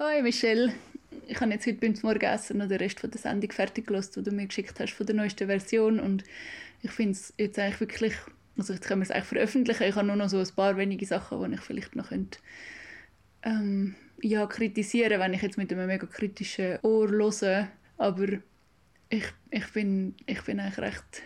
Hoi Michelle, ich habe jetzt heute beim Morgenessen noch den Rest von der Sendung fertig gelassen, die du mir geschickt hast von der neuesten Version. Und ich finde es jetzt eigentlich wirklich, also jetzt können wir es eigentlich veröffentlichen, ich habe nur noch so ein paar wenige Sachen, die ich vielleicht noch könnte, ähm, ja, kritisieren, wenn ich jetzt mit einem mega kritischen Ohr höre, aber ich, ich, bin, ich bin eigentlich recht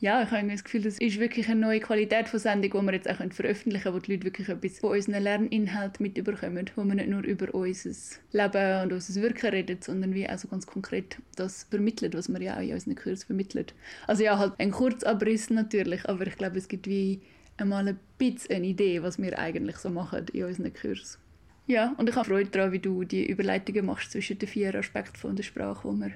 ja, ich habe das Gefühl, das ist wirklich eine neue Qualität von Sendung, die wir jetzt auch veröffentlichen können, wo die Leute wirklich etwas von unseren Lerninhalten mitbekommen, wo wir nicht nur über unser Leben und unser Wirken reden, sondern wie also ganz konkret das vermitteln, was wir ja auch in unseren Kursen vermitteln. Also ja, halt ein Kurzabriss natürlich, aber ich glaube, es gibt wie einmal ein bisschen eine Idee, was wir eigentlich so machen in unseren Kursen. Ja, und ich habe Freude daran, wie du die Überleitungen machst zwischen den vier Aspekten von der Sprache, die wir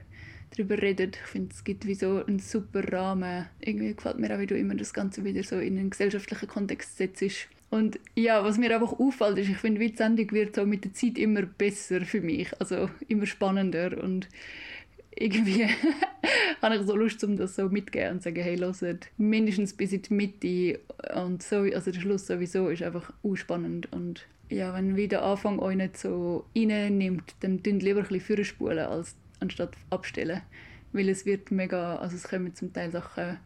darüber redet. Ich finde, es gibt wie so einen super Rahmen. Irgendwie gefällt mir auch, wie du immer das Ganze wieder so in einen gesellschaftlichen Kontext setzt. Und ja, was mir einfach auffällt, ist, ich finde, die Sendung wird so mit der Zeit immer besser für mich. Also immer spannender und irgendwie habe ich so Lust, um das so mitzugeben und zu sagen, hey, hört, mindestens bis in die Mitte und so, also der Schluss sowieso ist einfach spannend und ja, wenn wieder Anfang euch nicht so reinnimmt, dann tun lieber ein bisschen als anstatt abstellen. Weil es wird mega, also es kommen zum Teil Sachen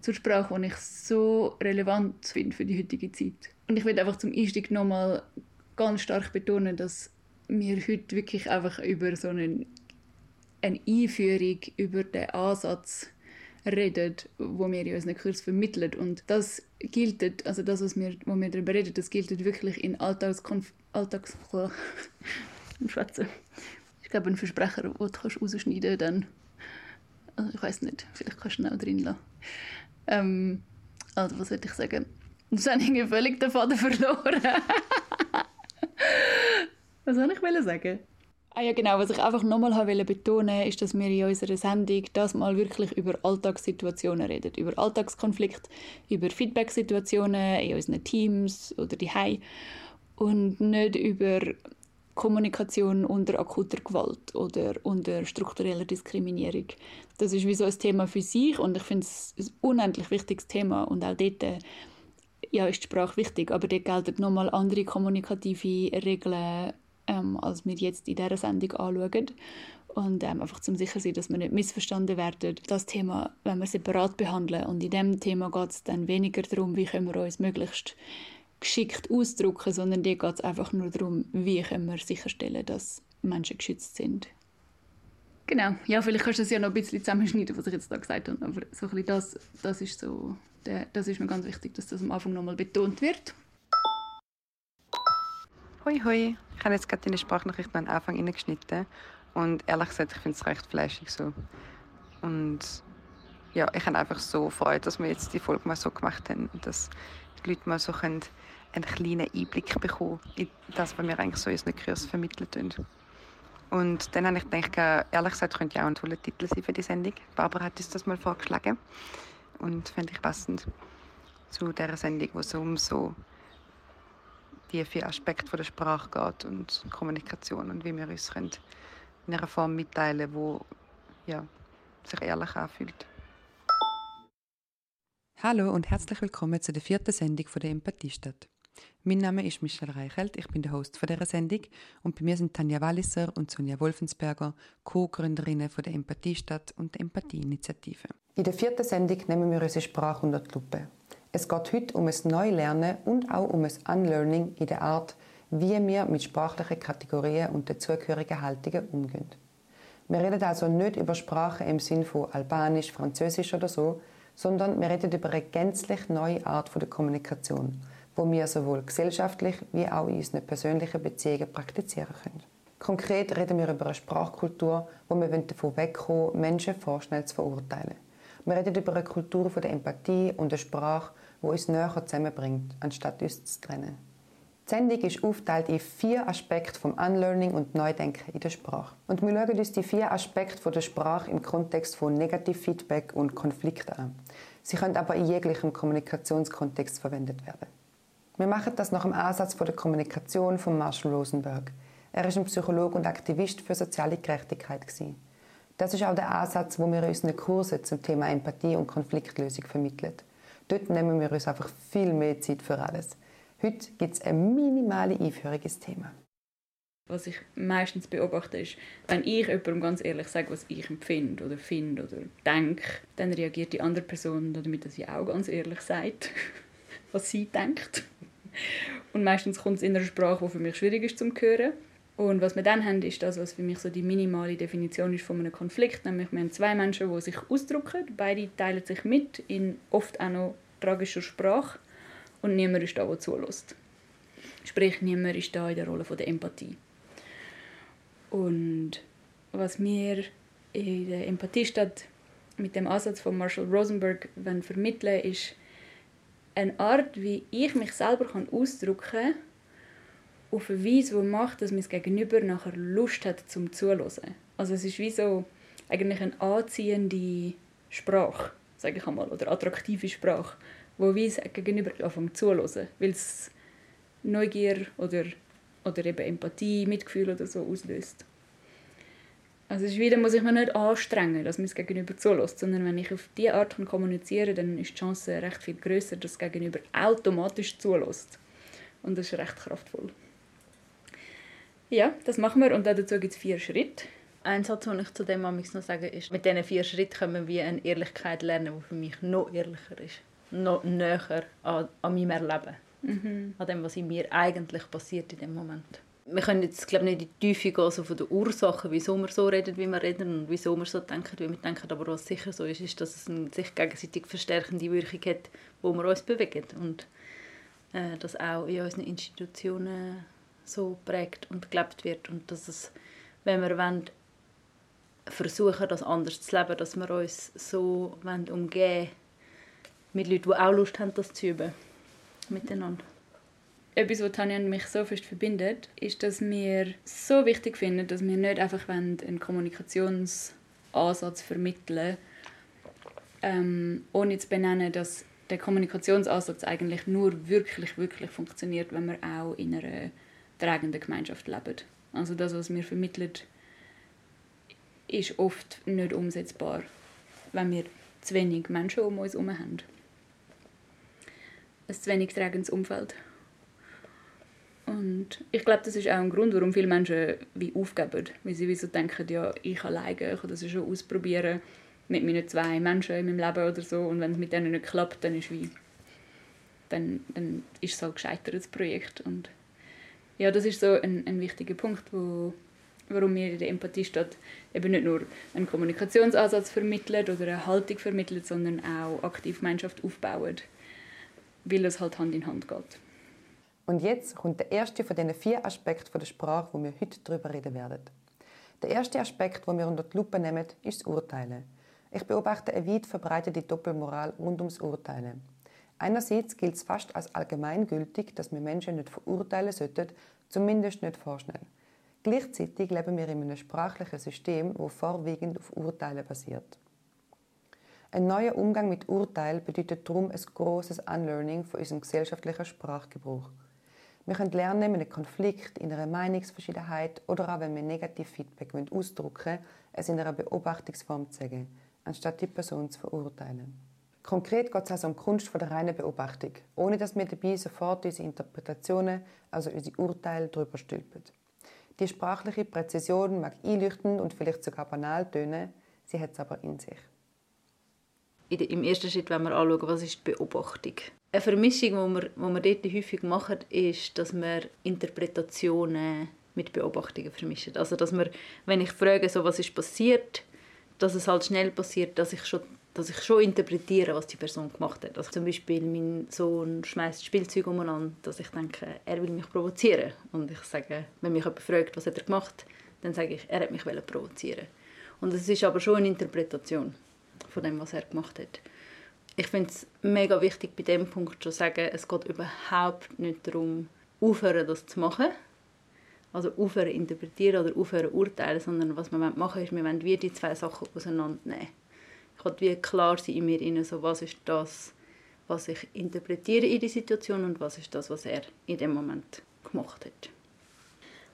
zur Sprache, die ich so relevant finde für die heutige Zeit. Und ich will einfach zum Einstieg nochmal ganz stark betonen, dass wir heute wirklich einfach über so eine, eine Einführung, über den Ansatz reden, wo wir in unseren Kurs vermitteln. Und das gilt, also das, was wir, wo wir darüber reden, das gilt wirklich in Alltagskonf Alltags ich glaube, ein Versprecher, den du rausschneiden kannst, dann. Also ich weiß nicht, vielleicht kannst du ihn auch drin lassen. Ähm, also, was würde ich sagen? Jetzt habe ich völlig den Faden verloren. was soll ich sagen? Ah ja, genau. Was ich einfach nochmal wollte betonen, ist, dass wir in unserer Sendung das mal wirklich über Alltagssituationen reden. Über Alltagskonflikte, über Feedbacksituationen in unseren Teams oder die und nicht über Kommunikation unter akuter Gewalt oder unter struktureller Diskriminierung. Das ist wie so ein Thema für sich und ich finde es ein unendlich wichtiges Thema und auch dort ja, ist die Sprache wichtig, aber dort gelten nochmal andere kommunikative Regeln, ähm, als wir jetzt in dieser Sendung anschauen. Und ähm, einfach zum sicher sein, dass wir nicht missverstanden werden. Das Thema, wenn wir separat behandeln und in diesem Thema geht es dann weniger darum, wie können wir uns möglichst geschickt ausdrücken, sondern dir geht es einfach nur darum, wie können wir sicherstellen, dass Menschen geschützt sind. Genau, ja, vielleicht kannst du das ja noch ein bisschen zusammenschneiden, was ich jetzt da gesagt habe, aber so ein das, das ist so, das ist mir ganz wichtig, dass das am Anfang nochmal betont wird. Hoi, hoi. Ich habe jetzt gerade deine Sprachnachricht am Anfang reingeschnitten und ehrlich gesagt, ich finde es recht fleischig so. Und ja, ich habe einfach so Freude, dass wir jetzt die Folge mal so gemacht haben und dass die Leute mal so können einen kleinen Einblick bekommen in das, was wir eigentlich so in unseren Kursen vermitteln. Und dann habe ich gedacht, ehrlich gesagt, könnte ja auch ein toller Titel sein für die Sendung. Barbara hat uns das mal vorgeschlagen und fände ich passend zu dieser Sendung, wo es um so die vier Aspekte der Sprache geht und Kommunikation und wie wir uns in einer Form mitteilen, wo ja, sich ehrlich anfühlt. Hallo und herzlich willkommen zu der vierten Sendung von der Empathiestadt. Mein Name ist Michelle Reichelt, ich bin der Host von dieser Sendung und bei mir sind Tanja Walliser und Sonja Wolfensberger, Co-Gründerinnen von der Empathiestadt und der Empathieinitiative. In der vierten Sendung nehmen wir unsere Sprache unter die Lupe. Es geht heute um ein Neulernen und auch um ein Unlearning in der Art, wie wir mit sprachlichen Kategorien und dazugehörigen Haltungen umgehen. Wir reden also nicht über Sprache im Sinn von Albanisch, Französisch oder so, sondern wir reden über eine gänzlich neue Art der Kommunikation, wo wir sowohl gesellschaftlich wie auch in unseren persönlichen Beziehungen praktizieren können. Konkret reden wir über eine Sprachkultur, wo wir davon wegkommen Menschen vorschnell zu verurteilen. Wir reden über eine Kultur der Empathie und eine Sprache, die uns näher zusammenbringt, anstatt uns zu trennen. Die Sendung ist aufgeteilt in vier Aspekte vom Unlearning und Neudenken in der Sprache. Und wir schauen uns die vier Aspekte der Sprache im Kontext von Negativfeedback und Konflikten an. Sie können aber in jeglichem Kommunikationskontext verwendet werden. Wir machen das nach dem Ansatz der Kommunikation von Marshall Rosenberg. Er ist ein Psychologe und Aktivist für soziale Gerechtigkeit. Das ist auch der Ansatz, wo wir in unseren Kursen zum Thema Empathie und Konfliktlösung vermitteln. Dort nehmen wir uns einfach viel mehr Zeit für alles. Heute gibt es eine minimale Einführung ins Thema. Was ich meistens beobachte, ist, wenn ich jemandem ganz ehrlich sage, was ich empfinde oder finde oder denke, dann reagiert die andere Person damit, dass sie auch ganz ehrlich sagt, was sie denkt. Und meistens kommt es in einer Sprache, die für mich schwierig ist zu hören. Und was wir dann haben, ist das, was für mich so die minimale Definition ist von einem Konflikt. Nämlich, wir haben zwei Menschen, die sich ausdrücken. Beide teilen sich mit, in oft auch noch tragischer Sprache. Und niemand ist da, der zulässt. Sprich, niemand ist da in der Rolle der Empathie. Und was wir in der Empathiestadt mit dem Ansatz von Marshall Rosenberg vermitteln ist eine Art, wie ich mich selber ausdrücken kann, auf eine Weise, die macht, dass mein Gegenüber nachher Lust hat zum Zuhören. Also es ist wie so eigentlich eine anziehende Sprache, sage ich einmal, oder attraktive Sprache, wo wie das Gegenüber anfängt zuhören, weil es Neugier oder, oder eben Empathie, Mitgefühl oder so auslöst. Also es ist wieder, muss ich mir nicht anstrengen, dass mein Gegenüber zulässt, sondern wenn ich auf diese Art kommunizieren kann, dann ist die Chance recht viel größer, dass das Gegenüber automatisch zulässt. Und das ist recht kraftvoll. Ja, das machen wir und dazu gibt es vier Schritte. Ein Satz, den ich zu dem noch sagen ist, mit diesen vier Schritten können wir eine Ehrlichkeit lernen, die für mich noch ehrlicher ist, noch näher an, an meinem Erleben, mhm. an dem, was in mir eigentlich passiert in dem Moment wir können jetzt glaube nicht in die Tiefe gehen also von den Ursachen, wieso wir so reden, wie wir reden und wieso wir so denken, wie wir denken. Aber was sicher so ist, ist, dass es eine sich gegenseitig verstärkende Wirkung hat, wo wir uns bewegen und äh, das auch in unseren Institutionen so prägt und gelebt wird und dass es, wenn wir wollen, versuchen, das anders zu leben, dass wir uns so wollen, umgehen mit Leuten, die auch Lust haben, das zu üben miteinander etwas, was Tanja und mich so fest verbindet, ist, dass wir so wichtig finden, dass wir nicht einfach einen Kommunikationsansatz vermitteln ähm, ohne zu benennen, dass der Kommunikationsansatz eigentlich nur wirklich, wirklich funktioniert, wenn wir auch in einer tragenden Gemeinschaft leben. Also das, was wir vermitteln, ist oft nicht umsetzbar, wenn wir zu wenig Menschen um uns herum haben. Ein zu wenig tragendes Umfeld. Und ich glaube, das ist auch ein Grund, warum viele Menschen wie aufgeben. Weil sie wie so denken, ja, ich alleine, ich kann das schon ausprobieren mit meinen zwei Menschen in meinem Leben oder so. Und wenn es mit denen nicht klappt, dann ist wie dann, dann ist es halt gescheitert, das Projekt. Und ja, das ist so ein, ein wichtiger Punkt, wo, warum wir in der Empathiestadt eben nicht nur einen Kommunikationsansatz vermitteln oder eine Haltung vermitteln, sondern auch aktiv Gemeinschaft aufbauen, weil es halt Hand in Hand geht. Und jetzt kommt der erste von diesen vier Aspekten der Sprache, wo wir heute darüber reden werden. Der erste Aspekt, den wir unter die Lupe nehmen, ist das Urteilen. Ich beobachte eine weit verbreitete Doppelmoral rund ums Urteilen. Einerseits gilt es fast als allgemeingültig, dass wir Menschen nicht verurteilen sollten, zumindest nicht vorschnell. Gleichzeitig leben wir in einem sprachlichen System, das vorwiegend auf Urteilen basiert. Ein neuer Umgang mit Urteil bedeutet darum ein großes Unlearning von unserem gesellschaftlichen Sprachgebrauch. Wir können lernen, in einem Konflikt, in einer Meinungsverschiedenheit oder auch wenn wir negativ Feedback ausdrücken wollen, es in einer Beobachtungsform zu sagen, anstatt die Person zu verurteilen. Konkret geht es also um die Kunst der reinen Beobachtung, ohne dass wir dabei sofort unsere Interpretationen, also unsere Urteile, darüber stülpen. Die sprachliche Präzision mag einleuchtend und vielleicht sogar banal tönen, sie hat es aber in sich. Im ersten Schritt wenn wir anschauen, was ist die Beobachtung eine Vermischung, die wir, die wir dort häufig machen, ist, dass wir Interpretationen mit Beobachtungen vermischen. Also, dass wir, wenn ich frage, so, was ist passiert, dass es halt schnell passiert, dass ich schon dass ich schon interpretiere, was die Person gemacht hat. Also zum Beispiel mein Sohn schmeißt Spielzeug umeinander, dass ich denke, er will mich provozieren. Und ich sage, wenn mich jemand fragt, was hat er gemacht, dann sage ich, er hat mich provozieren. Und es ist aber schon eine Interpretation von dem, was er gemacht hat ich finde es mega wichtig, bei dem Punkt zu sagen, es geht überhaupt nicht darum, aufhören, das zu machen. Also aufhören interpretieren oder aufhören urteilen, sondern was wir machen ist, wir wollen wie die zwei Sachen auseinandernehmen. Ich will wie klar sein in mir, rein, so was ist das, was ich interpretiere in die Situation und was ist das, was er in dem Moment gemacht hat.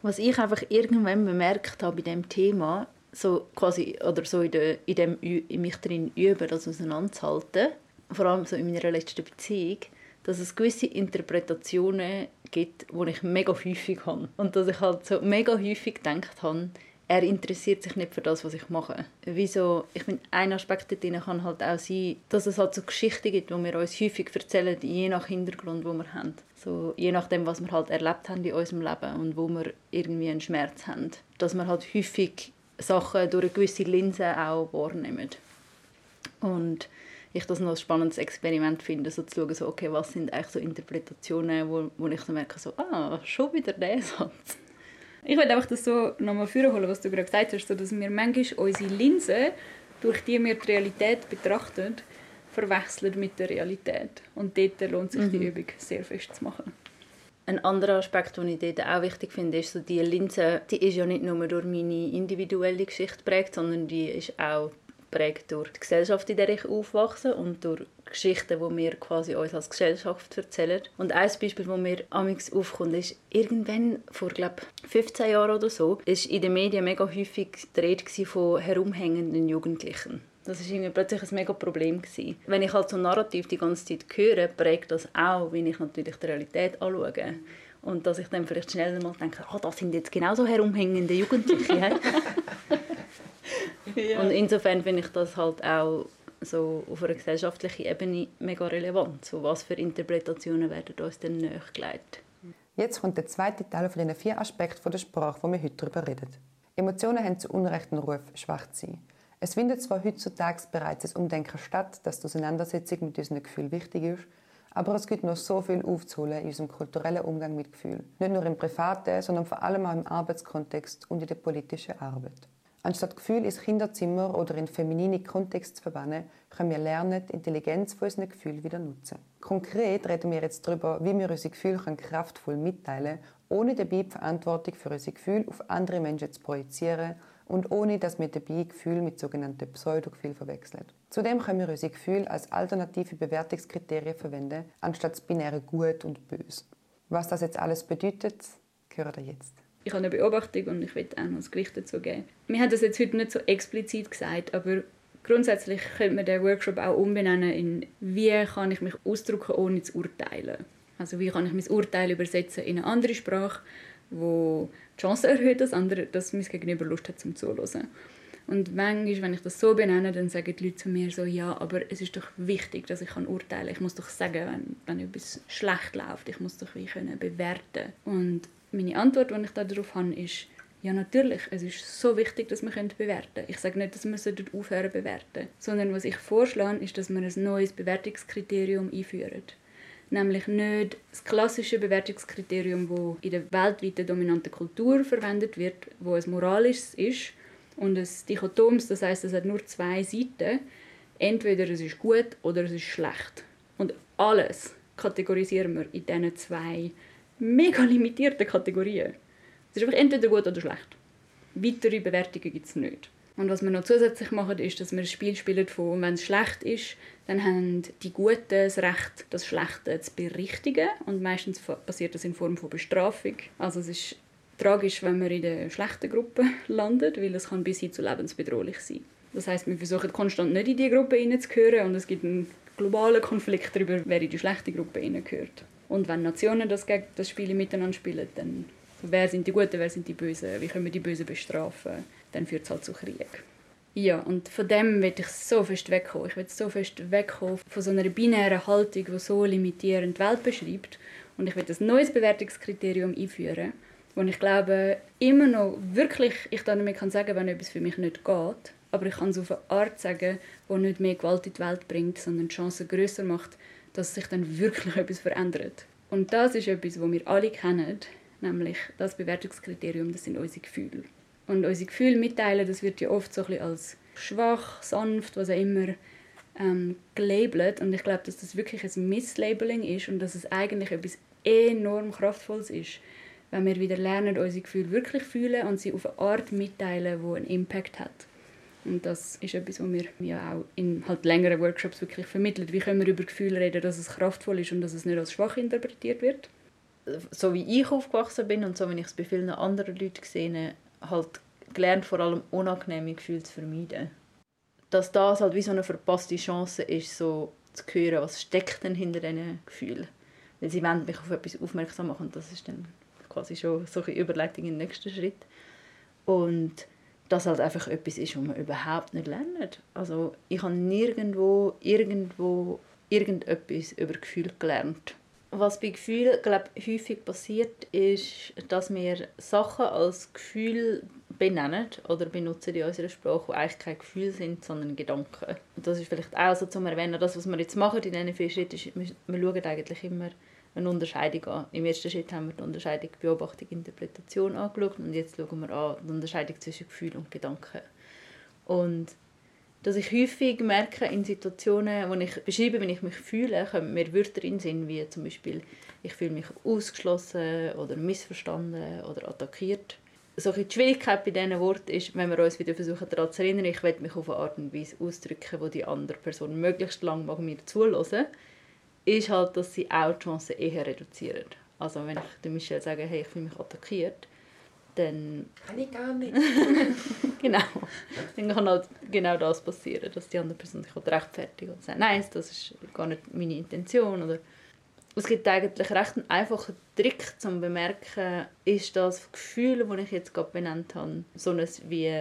Was ich einfach irgendwann bemerkt habe bei dem Thema, so quasi, oder so in, de, in dem in mich drin üben, das auseinanderzuhalten, vor allem so in meiner letzten Beziehung, dass es gewisse Interpretationen gibt, die ich mega häufig habe. Und dass ich halt so mega häufig gedacht habe, er interessiert sich nicht für das, was ich mache. Wieso? Ich finde, ein Aspekt darin kann halt auch sein, dass es halt so Geschichten gibt, die wir uns häufig erzählen, je nach Hintergrund, wo wir haben. So, je nachdem, was wir halt erlebt haben in unserem Leben und wo wir irgendwie einen Schmerz haben. Dass wir halt häufig Sachen durch eine gewisse Linse auch wahrnehmen. Und ich das noch ein spannendes Experiment finde, so zu schauen, so, okay, was sind eigentlich so Interpretationen, wo, wo ich so merke, so, ah, schon wieder der Satz. Ich will einfach das so nochmal vorholen, was du gerade gesagt hast, so dass wir manchmal unsere Linse, durch die wir die Realität betrachten, verwechseln mit der Realität. Und dort lohnt sich mhm. die Übung sehr fest zu machen. Ein anderer Aspekt, den ich dort auch wichtig finde, ist, so die Linse, die ist ja nicht nur durch meine individuelle Geschichte geprägt, sondern die ist auch geprägt durch die Gesellschaft, in der ich aufwachse und durch Geschichten, die wir quasi uns als Gesellschaft erzählen. Und ein Beispiel, das mir amigs aufkommt, ist, irgendwann vor, glaube 15 Jahren oder so, ist in den Medien mega häufig die Rede von herumhängenden Jugendlichen. Das war irgendwie plötzlich ein mega Problem. Gewesen. Wenn ich halt so ein Narrativ die ganze Zeit höre, prägt das auch, wie ich natürlich die Realität anschaue. Und dass ich dann vielleicht schnell mal denke, oh, das sind jetzt genauso herumhängende Jugendliche. ja. Und insofern finde ich das halt auch so auf einer gesellschaftlichen Ebene mega relevant. So, was für Interpretationen werden uns denn nachgelegt? Jetzt kommt der zweite Teil von den vier Aspekten der Sprache, wo wir heute darüber reden. Emotionen haben zu Unrecht einen Ruf, schwach zu sein. Es findet zwar heutzutage bereits ein Umdenken statt, dass die Auseinandersetzung mit unseren Gefühlen wichtig ist, aber es gibt noch so viel aufzuholen in unserem kulturellen Umgang mit Gefühlen. Nicht nur im privaten, sondern vor allem auch im Arbeitskontext und in der politischen Arbeit. Anstatt Gefühl ins Kinderzimmer oder in feminine Kontext zu verbannen, können wir lernen, die Intelligenz von unseren Gefühlen wieder nutzen. Konkret reden wir jetzt darüber, wie wir unsere Gefühle kraftvoll mitteilen können, ohne dabei die Verantwortung für unsere Gefühle auf andere Menschen zu projizieren und ohne dass wir dabei Gefühle mit sogenannten Pseudogefühlen verwechseln. Zudem können wir unsere Gefühle als alternative Bewertungskriterien verwenden, anstatt das binäre Gut und Böse. Was das jetzt alles bedeutet, hören wir jetzt ich habe eine Beobachtung und ich will auch noch das Gewicht dazu geben. Wir haben das jetzt heute nicht so explizit gesagt, aber grundsätzlich könnte man den Workshop auch umbenennen in «Wie kann ich mich ausdrücken, ohne zu urteilen?» Also wie kann ich mein Urteil übersetzen in eine andere Sprache, wo die Chance erhöht, dass, andere, dass mein Gegenüber Lust hat zum Zuhören. Und manchmal, wenn ich das so benenne, dann sagen die Leute zu mir so, ja, aber es ist doch wichtig, dass ich kann urteilen kann. Ich muss doch sagen, wenn, wenn etwas schlecht läuft. Ich muss doch wie können bewerten. Und meine Antwort, die ich darauf habe, ist, ja, natürlich. Es ist so wichtig, dass wir bewerten können. Ich sage nicht, dass wir aufhören zu bewerten. Sondern was ich vorschlage, ist, dass wir ein neues Bewertungskriterium einführen. Nämlich nicht das klassische Bewertungskriterium, das in der weltweiten dominanten Kultur verwendet wird, wo es moralisches ist und es dichotoms, das heißt, es hat nur zwei Seiten. Entweder es ist gut oder es ist schlecht. Und alles kategorisieren wir in diesen zwei mega limitierten Kategorien. Es ist einfach entweder gut oder schlecht. Weitere Bewertungen gibt es nicht. Und was wir noch zusätzlich machen, ist, dass wir ein Spiel spielen von, wenn es schlecht ist, dann haben die Guten das Recht, das Schlechte zu berichtigen. Und meistens passiert das in Form von Bestrafung. Also es ist tragisch, wenn man in der schlechten Gruppe landet, weil es kann bis hin zu lebensbedrohlich sein. Das heißt, wir versuchen konstant nicht in diese Gruppe hineinzuhören und es gibt einen globalen Konflikt darüber, wer in die schlechte Gruppe hineingehört. Und wenn Nationen das, das Spiel miteinander spielen, dann wer sind die Guten, wer sind die Bösen, wie können wir die Bösen bestrafen, dann führt es halt zu Krieg. Ja, und von dem will ich so fest wegkommen. Ich will so fest wegkommen von so einer binären Haltung, die so limitierend die Welt beschreibt. Und ich will ein neues Bewertungskriterium einführen, wo ich glaube, immer noch wirklich, ich damit kann sagen, wenn etwas für mich nicht geht, aber ich kann es auf eine Art sagen, die nicht mehr Gewalt in die Welt bringt, sondern die Chancen größer macht, dass sich dann wirklich etwas verändert. Und das ist etwas, was wir alle kennen, nämlich das Bewertungskriterium, das sind unsere Gefühle. Und unsere Gefühle mitteilen, das wird ja oft so ein bisschen als schwach, sanft, was auch immer, ähm, gelabelt. Und ich glaube, dass das wirklich ein Misslabeling ist und dass es eigentlich etwas enorm Kraftvolles ist, wenn wir wieder lernen, unsere Gefühle wirklich fühlen und sie auf eine Art mitteilen, die einen Impact hat. Und das ist etwas, was wir ja auch in halt längeren Workshops wirklich vermitteln. Wie können wir über Gefühle reden, dass es kraftvoll ist und dass es nicht als schwach interpretiert wird? So wie ich aufgewachsen bin und so wie ich es bei vielen anderen Leuten gesehen habe, halt gelernt, vor allem unangenehme Gefühle zu vermeiden. Dass das halt wie so eine verpasste Chance ist, so zu hören, was steckt denn hinter diesen Gefühlen. Weil sie wollen mich auf etwas aufmerksam machen und das ist dann quasi schon so eine Überleitung den nächsten Schritt. Und das halt einfach etwas ist, was man überhaupt nicht lernt. Also ich habe nirgendwo, irgendwo irgendetwas über Gefühle gelernt. Was bei Gefühlen glaube häufig passiert, ist, dass wir Sachen als Gefühl benennen oder benutzen in unserer Sprache, die eigentlich kein Gefühl sind, sondern Gedanken. Und das ist vielleicht auch so zum Erwähnen, das, was wir jetzt machen in diesen vier Schritten, ist, wir schauen eigentlich immer eine Unterscheidung an. Im ersten Schritt haben wir die Unterscheidung Beobachtung, Interpretation angeschaut und jetzt schauen wir an die Unterscheidung zwischen Gefühl und Gedanken. Und dass ich häufig merke in Situationen, wo ich beschreibe, wie ich mich fühle, kommen mir Wörter in Sinn, wie zum Beispiel ich fühle mich ausgeschlossen oder missverstanden oder attackiert. So die Schwierigkeit bei diesen Worten ist, wenn wir uns wieder versuchen daran zu erinnern, ich will mich auf eine Art und Weise ausdrücken, wo die andere Person möglichst lang mag mir zuhören ist halt, dass sie auch die Chancen eher reduzieren. Also wenn ich dem Michelle sage, hey, ich fühle mich attackiert, dann... Kann ich gar nicht. genau. Dann kann halt genau das passieren, dass die andere Person sich rechtfertigt und sagt, nein, das ist gar nicht meine Intention oder es gibt eigentlich recht einen einfachen Trick zum bemerken, ist das Gefühl, das ich jetzt gerade benannt habe, so ein wie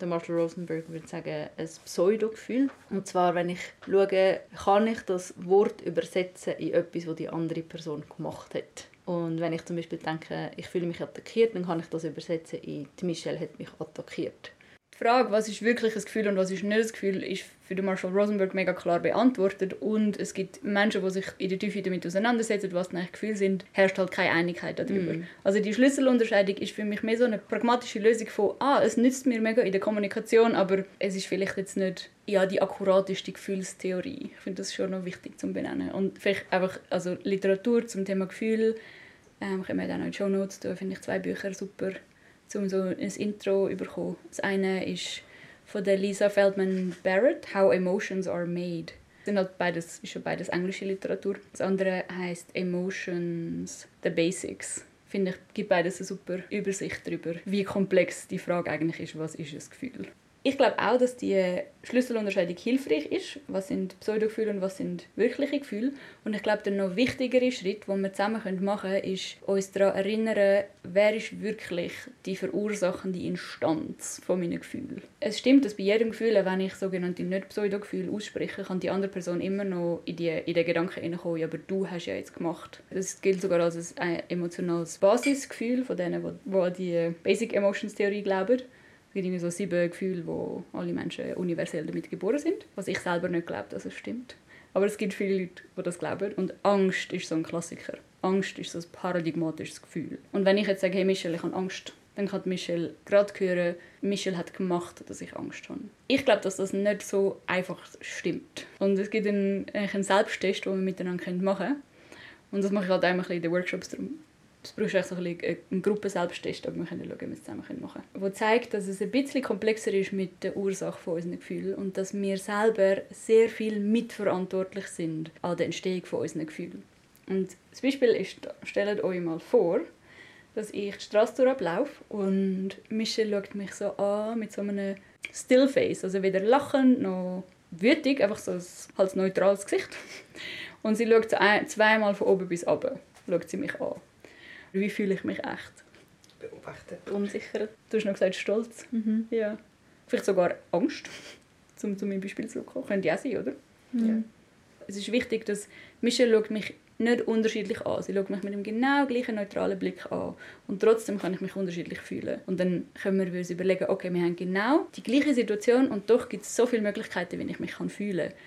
der Marshall Rosenberg würde sagen, ein Pseudo-Gefühl. Und zwar, wenn ich schaue, kann ich das Wort übersetzen in etwas, was die andere Person gemacht hat. Und wenn ich zum Beispiel denke, ich fühle mich attackiert, dann kann ich das übersetzen in «Die Michelle hat mich attackiert». Die Frage, was ist wirklich ein Gefühl und was ist nicht ein Gefühl, ist für den Marshall Rosenberg mega klar beantwortet. Und es gibt Menschen, die sich in der Tiefe damit auseinandersetzen, was eigentlich Gefühle sind, herrscht halt keine Einigkeit darüber. Mm. Also die Schlüsselunterscheidung ist für mich mehr so eine pragmatische Lösung von, ah, es nützt mir mega in der Kommunikation, aber es ist vielleicht jetzt nicht ja, die akkurateste Gefühlstheorie. Ich finde das schon noch wichtig zu benennen. Und vielleicht einfach also Literatur zum Thema Gefühl, ähm, können wir dann auch in die Show Notes tun, finde ich zwei Bücher super um so ein Intro zu bekommen. Das eine ist von der Lisa Feldman Barrett, How Emotions Are Made. Das sind halt beides, ist schon beides englische Literatur. Das andere heißt Emotions, The Basics. Finde ich, gibt beides eine super Übersicht darüber, wie komplex die Frage eigentlich ist, was ist ein Gefühl. Ich glaube auch, dass die Schlüsselunterscheidung hilfreich ist. Was sind Pseudogefühle und was sind wirkliche Gefühle? Und ich glaube, der noch wichtigere Schritt, den wir zusammen machen können, ist uns daran erinnern, wer ist wirklich die verursachende Instanz von meinen Gefühlen. Es stimmt, dass bei jedem Gefühl, wenn ich sogenannte nicht Pseudogefühle ausspreche, kann die andere Person immer noch in, die, in den Gedanken hineinkommen, ja, aber du hast ja jetzt gemacht. Das gilt sogar als ein emotionales Basisgefühl von denen, die an die Basic Emotions Theorie glauben gibt irgendwie so sieben Gefühle, wo alle Menschen universell damit geboren sind. Was ich selber nicht glaube, dass es stimmt. Aber es gibt viele Leute, die das glauben. Und Angst ist so ein Klassiker. Angst ist so ein paradigmatisches Gefühl. Und wenn ich jetzt sage, hey Michelle, ich habe Angst, dann kann Michelle gerade hören, Michelle hat gemacht, dass ich Angst habe. Ich glaube, dass das nicht so einfach stimmt. Und es gibt einen, einen Selbsttest, den wir miteinander machen können. Und das mache ich halt einmal in den Workshops. Darum es braucht echt so ein bisschen einen Gruppenselbsttest, aber wir können schauen, wie wir es zusammen machen können. Der zeigt, dass es ein bisschen komplexer ist mit der Ursache von unseren Gefühlen und dass wir selber sehr viel mitverantwortlich sind an der Entstehung von unseren Gefühlen. Und das Beispiel ist, stellt euch mal vor, dass ich die Straße ablaufe und Michelle schaut mich so an mit so einem Stillface, also weder lachend noch wütig, einfach so ein halt neutrales Gesicht. Und sie schaut zweimal von oben bis unten, schaut sie mich an. Wie fühle ich mich echt? Beobachtet. Unsicher. Du hast noch gesagt Stolz. Mhm. Ja. Vielleicht sogar Angst, um zu meinem Beispiel zu kommen. Könnte auch sein, oder? Mhm. Ja. Es ist wichtig, dass Michelle schaut mich nicht unterschiedlich an. Sie schaut mich mit dem genau gleichen neutralen Blick an. Und trotzdem kann ich mich unterschiedlich fühlen. Und dann können wir uns überlegen, okay, wir haben genau die gleiche Situation und doch gibt es so viele Möglichkeiten, wie ich mich fühlen kann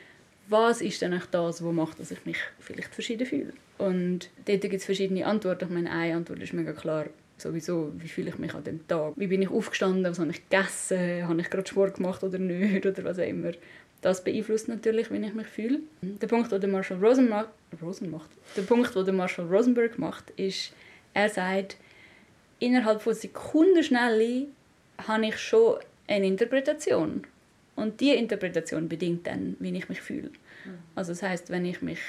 was ist denn das, was macht, dass ich mich vielleicht verschieden fühle? Und dort gibt es verschiedene Antworten. Ich meine, eine Antwort ist mega klar, sowieso, wie fühle ich mich an dem Tag? Wie bin ich aufgestanden? Was habe ich gegessen? Habe ich gerade Sport gemacht oder nicht? Oder was auch immer. Das beeinflusst natürlich, wie ich mich fühle. Der Punkt, den Marshall Rosen Rosen macht, der Punkt, den Marshall Rosenberg macht, ist, er sagt, innerhalb von Sekundenschnelle habe ich schon eine Interpretation. Und diese Interpretation bedingt dann, wie ich mich fühle. Mhm. Also das heißt, wenn ich mich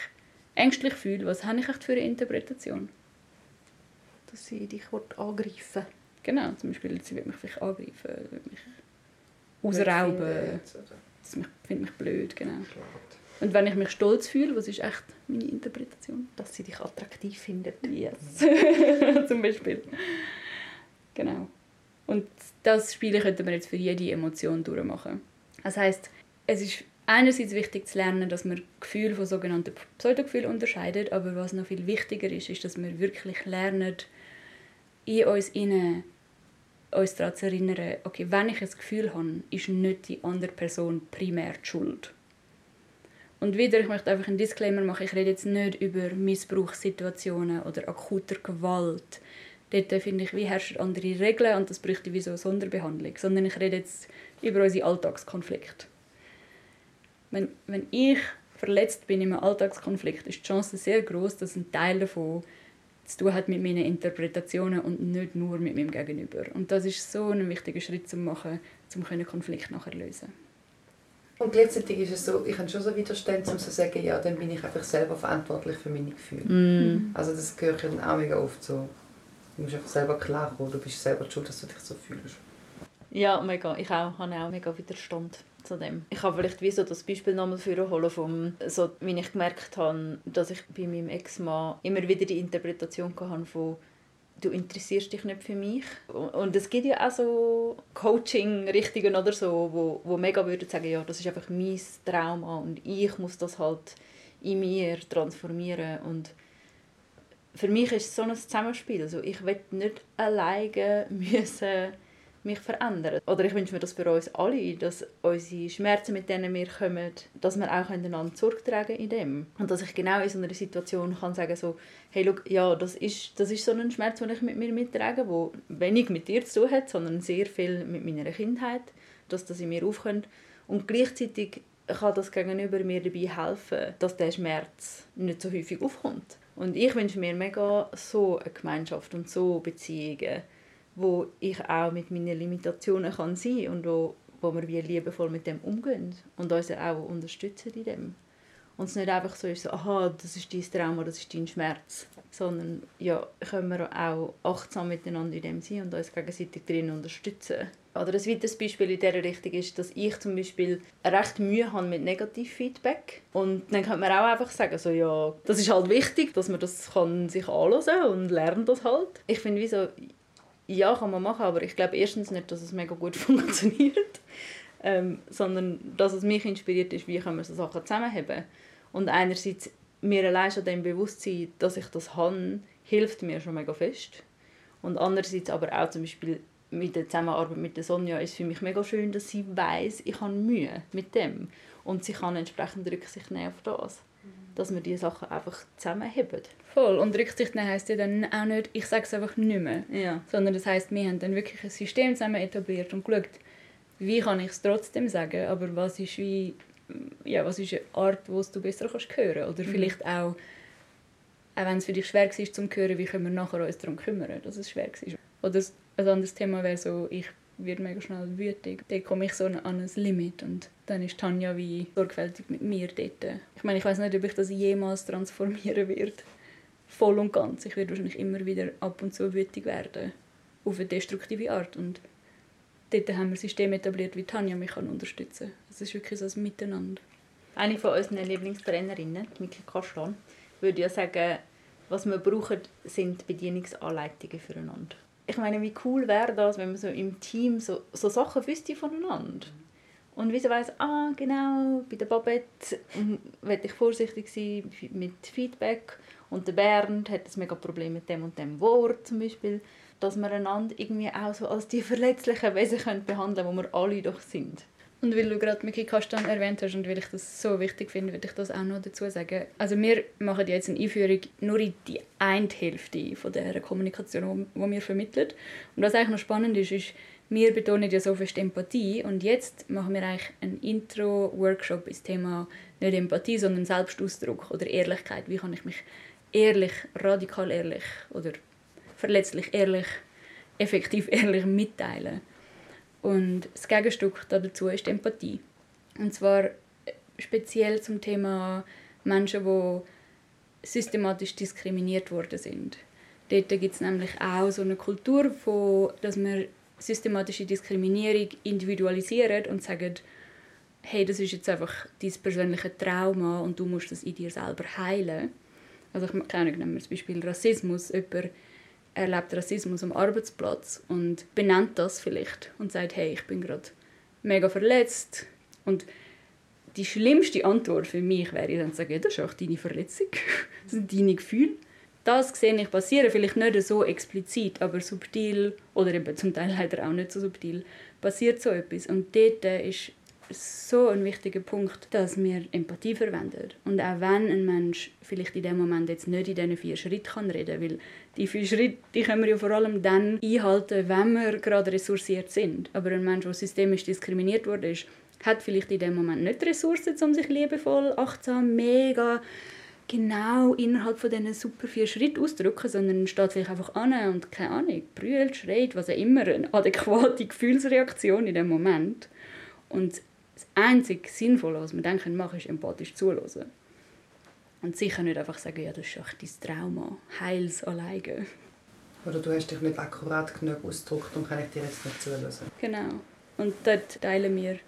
ängstlich fühle, was habe ich echt für eine Interpretation? Dass sie dich angreifen Genau, zum Beispiel, sie will mich vielleicht angreifen, will mich ausrauben. Sie mich, findet mich blöd, genau. Und wenn ich mich stolz fühle, was ist echt meine Interpretation? Dass sie dich attraktiv findet. Yes. Zum Beispiel. Genau. Und das Spiel könnte man jetzt für jede Emotion durchmachen. Das heißt, es ist einerseits wichtig zu lernen, dass man Gefühle von sogenannten Pseudogefühlen unterscheidet, aber was noch viel wichtiger ist, ist, dass wir wirklich lernen, in uns innen uns daran zu erinnern, okay, wenn ich ein Gefühl habe, ist nicht die andere Person primär die Schuld. Und wieder, ich möchte einfach einen Disclaimer machen, ich rede jetzt nicht über Missbrauchssituationen oder akuter Gewalt. Dort finde ich, wie herrschen andere Regeln und das bräuchte wie so eine Sonderbehandlung. Sondern ich rede jetzt über unsere Alltagskonflikte. Wenn, wenn ich verletzt bin in einem Alltagskonflikt, ist die Chance sehr groß, dass ein Teil davon zu tun hat mit meinen Interpretationen und nicht nur mit meinem Gegenüber. Und das ist so ein wichtiger Schritt zu machen, um einen Konflikt nachher lösen. Und gleichzeitig ist es so, ich habe schon so Widerstand, um zu sagen, ja, dann bin ich einfach selber verantwortlich für meine Gefühle. Mm. Also das gehört dann auch mega oft so. Du musst einfach selber klarkommen, du bist selber schuld, dass du dich so fühlst. Ja, mega. Ich auch, habe auch mega Widerstand zu dem. Ich habe vielleicht wie so das Beispiel nochmal holen vom, so, wie ich gemerkt habe, dass ich bei meinem Ex-Mann immer wieder die Interpretation hatte von du interessierst dich nicht für mich. Und es gibt ja auch so Coaching-Richtungen oder so, wo, wo mega würden sagen, ja, das ist einfach mein Trauma und ich muss das halt in mir transformieren und für mich ist es so ein Zusammenspiel. Also ich will nicht alleine müssen mich verändern. Oder ich wünsche mir das für uns alle, dass unsere Schmerzen, mit denen wir kommen, dass wir auch einander zurücktragen in dem. Und dass ich genau in so einer Situation kann sagen so, hey, look, ja, das ist, das ist so ein Schmerz, den ich mit mir mittrage, der wenig mit dir zu tun hat, sondern sehr viel mit meiner Kindheit, dass das in mir aufkommt. Und gleichzeitig kann das Gegenüber mir dabei helfen, dass der Schmerz nicht so häufig aufkommt. Und ich wünsche mir mega so eine Gemeinschaft und so Beziehungen, wo ich auch mit meinen Limitationen kann sein und wo, wo wir wie liebevoll mit dem umgehen und uns auch unterstützen in dem. Und es nicht einfach so ist, so, aha, das ist dein Trauma, das ist dein Schmerz, sondern ja, können wir auch achtsam miteinander in dem sein und uns gegenseitig drin unterstützen. Oder ein weiteres Beispiel in dieser Richtung ist, dass ich zum Beispiel recht Mühe habe mit Negativfeedback. Und dann könnte man auch einfach sagen, so, ja, das ist halt wichtig, dass man das kann sich anschauen kann und lernt das halt. Ich finde, wie so, ja, kann man machen, aber ich glaube erstens nicht, dass es mega gut funktioniert, ähm, sondern dass es mich inspiriert ist, wie können wir so Sachen zusammenheben. Und einerseits mir allein schon dem Bewusstsein, dass ich das habe, hilft mir schon mega fest. Und andererseits aber auch zum Beispiel mit der Zusammenarbeit mit der Sonja ist für mich mega schön, dass sie weiß, ich habe Mühe mit dem und sie kann entsprechend Rücksicht nehmen auf das dass wir diese Sachen einfach zusammenheben. Voll. Und Rücksicht nehmen heisst ja dann auch nicht, ich sage es einfach nicht mehr. Ja. Sondern das heisst, wir haben dann wirklich ein System zusammen etabliert und geschaut, wie kann ich es trotzdem sagen, aber was ist wie, ja, was ist eine Art, wo du besser kannst hören Oder mhm. vielleicht auch, auch wenn es für dich schwer war zum Hören, wie können wir nachher uns darum kümmern, dass es schwer war. Oder ein anderes Thema wäre so, ich werde mega schnell wütig. Dann komme ich so an ein Limit und dann ist Tanja wie sorgfältig mit mir dort. Ich meine, ich weiß nicht, ob ich das jemals transformieren werde. Voll und ganz. Ich werde wahrscheinlich immer wieder ab und zu wütig werden. Auf eine destruktive Art. Und dort haben wir ein System etabliert, wie Tanja mich kann unterstützen kann. Es ist wirklich so ein Miteinander. Eine von unseren Lieblingstrainerinnen, Miki Kastan, würde ja sagen, was wir brauchen, sind Bedienungsanleitungen füreinander ich meine, wie cool wäre das, wenn man so im Team so, so Sachen wüsste voneinander. Und wie sie weiss, ah, genau, bei der Babette werde ich vorsichtig sein mit Feedback. Und der Bernd hat ein mega Problem mit dem und dem Wort zum Beispiel. Dass wir einander irgendwie auch so als die verletzlichen Wesen behandeln können, die wir alle doch sind. Und weil du gerade Miki Kastan erwähnt hast und weil ich das so wichtig finde, würde ich das auch noch dazu sagen. Also wir machen jetzt eine Einführung nur in die eine Hälfte von der Kommunikation, die wir vermitteln. Und was eigentlich noch spannend ist, ist, wir betonen ja so fest Empathie und jetzt machen wir eigentlich einen Intro-Workshop ins Thema nicht Empathie, sondern Selbstausdruck oder Ehrlichkeit. Wie kann ich mich ehrlich, radikal ehrlich oder verletzlich ehrlich, effektiv ehrlich mitteilen? Und das Gegenstück dazu ist Empathie. Und zwar äh, speziell zum Thema Menschen, die systematisch diskriminiert worden sind. Dort gibt es nämlich auch so eine Kultur, von, dass man systematische Diskriminierung individualisiert und sagt, hey, das ist jetzt einfach dein persönliches Trauma und du musst das in dir selber heilen. Also ich kann nehmen zum Beispiel Rassismus. Jemand erlebt Rassismus am Arbeitsplatz und benennt das vielleicht und sagt, hey, ich bin gerade mega verletzt. Und die schlimmste Antwort für mich wäre dann zu sagen, ja, das ist auch deine Verletzung, das sind deine Gefühle. Das sehe ich passieren, vielleicht nicht so explizit, aber subtil oder eben zum Teil leider auch nicht so subtil, passiert so etwas. Und dort ist so ein wichtiger Punkt, dass wir Empathie verwenden. Und auch wenn ein Mensch vielleicht in dem Moment jetzt nicht in diesen vier Schritten kann reden weil die vier Schritte die können wir ja vor allem dann einhalten, wenn wir gerade ressourciert sind. Aber ein Mensch, der systemisch diskriminiert wurde, ist, hat vielleicht in dem Moment nicht die Ressourcen, um sich liebevoll, achtsam, mega genau innerhalb von diesen super vier Schritten auszudrücken, sondern steht vielleicht einfach an und keine Ahnung, brüllt, schreit, was auch immer, eine adäquate Gefühlsreaktion in dem Moment. Und das einzige Sinnvolle, was wir dann machen ist empathisch zuhören. Und sicher nicht einfach sagen, ja, das ist echt dein Trauma, heils alleine. Oder du hast dich nicht akkurat genug ausgedrückt und kann ich dir jetzt nicht zuhören. Genau. Und dort teilen wir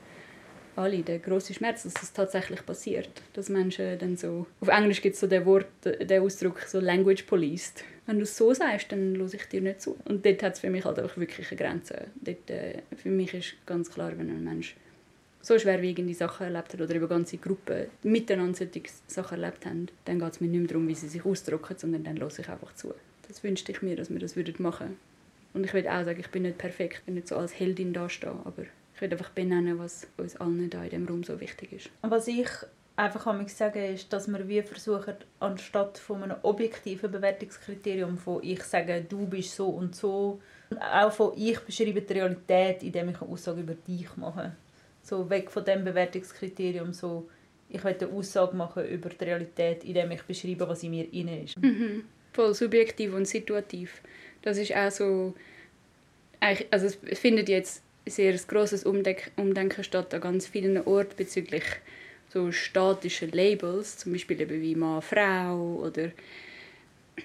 alle den grossen Schmerz, dass das tatsächlich passiert. Dass Menschen dann so... Auf Englisch gibt es so den Wort, den Ausdruck, so «language policed». Wenn du es so sagst, dann höre ich dir nicht zu. Und dort hat es für mich halt auch wirklich eine Grenze. Dort, äh, für mich ist ganz klar, wenn ein Mensch so schwerwiegende Sachen erlebt hat oder über ganze Gruppen miteinander solche Sachen erlebt haben, dann geht es mir nicht mehr darum, wie sie sich ausdrücken, sondern dann höre ich einfach zu. Das wünschte ich mir, dass wir das machen würden. Und ich würde auch sagen, ich bin nicht perfekt, ich bin nicht so als Heldin dastehen, aber ich würde einfach benennen, was uns allen da in diesem Raum so wichtig ist. Was ich einfach kann sagen ist, dass wir wie versuchen, anstatt von einem objektiven Bewertungskriterium von ich sage, du bist so und so, auch von ich beschreibe die Realität, indem ich eine Aussage über dich mache so weg von dem Bewertungskriterium, so ich will eine Aussage machen über die Realität, indem ich beschreibe, was in mir inne ist. Mhm. Voll subjektiv und situativ. Das ist auch so, also es findet jetzt sehr ein grosses Umdenken statt an ganz vielen Orten bezüglich so statischen Labels, zum Beispiel eben wie Mann, Frau oder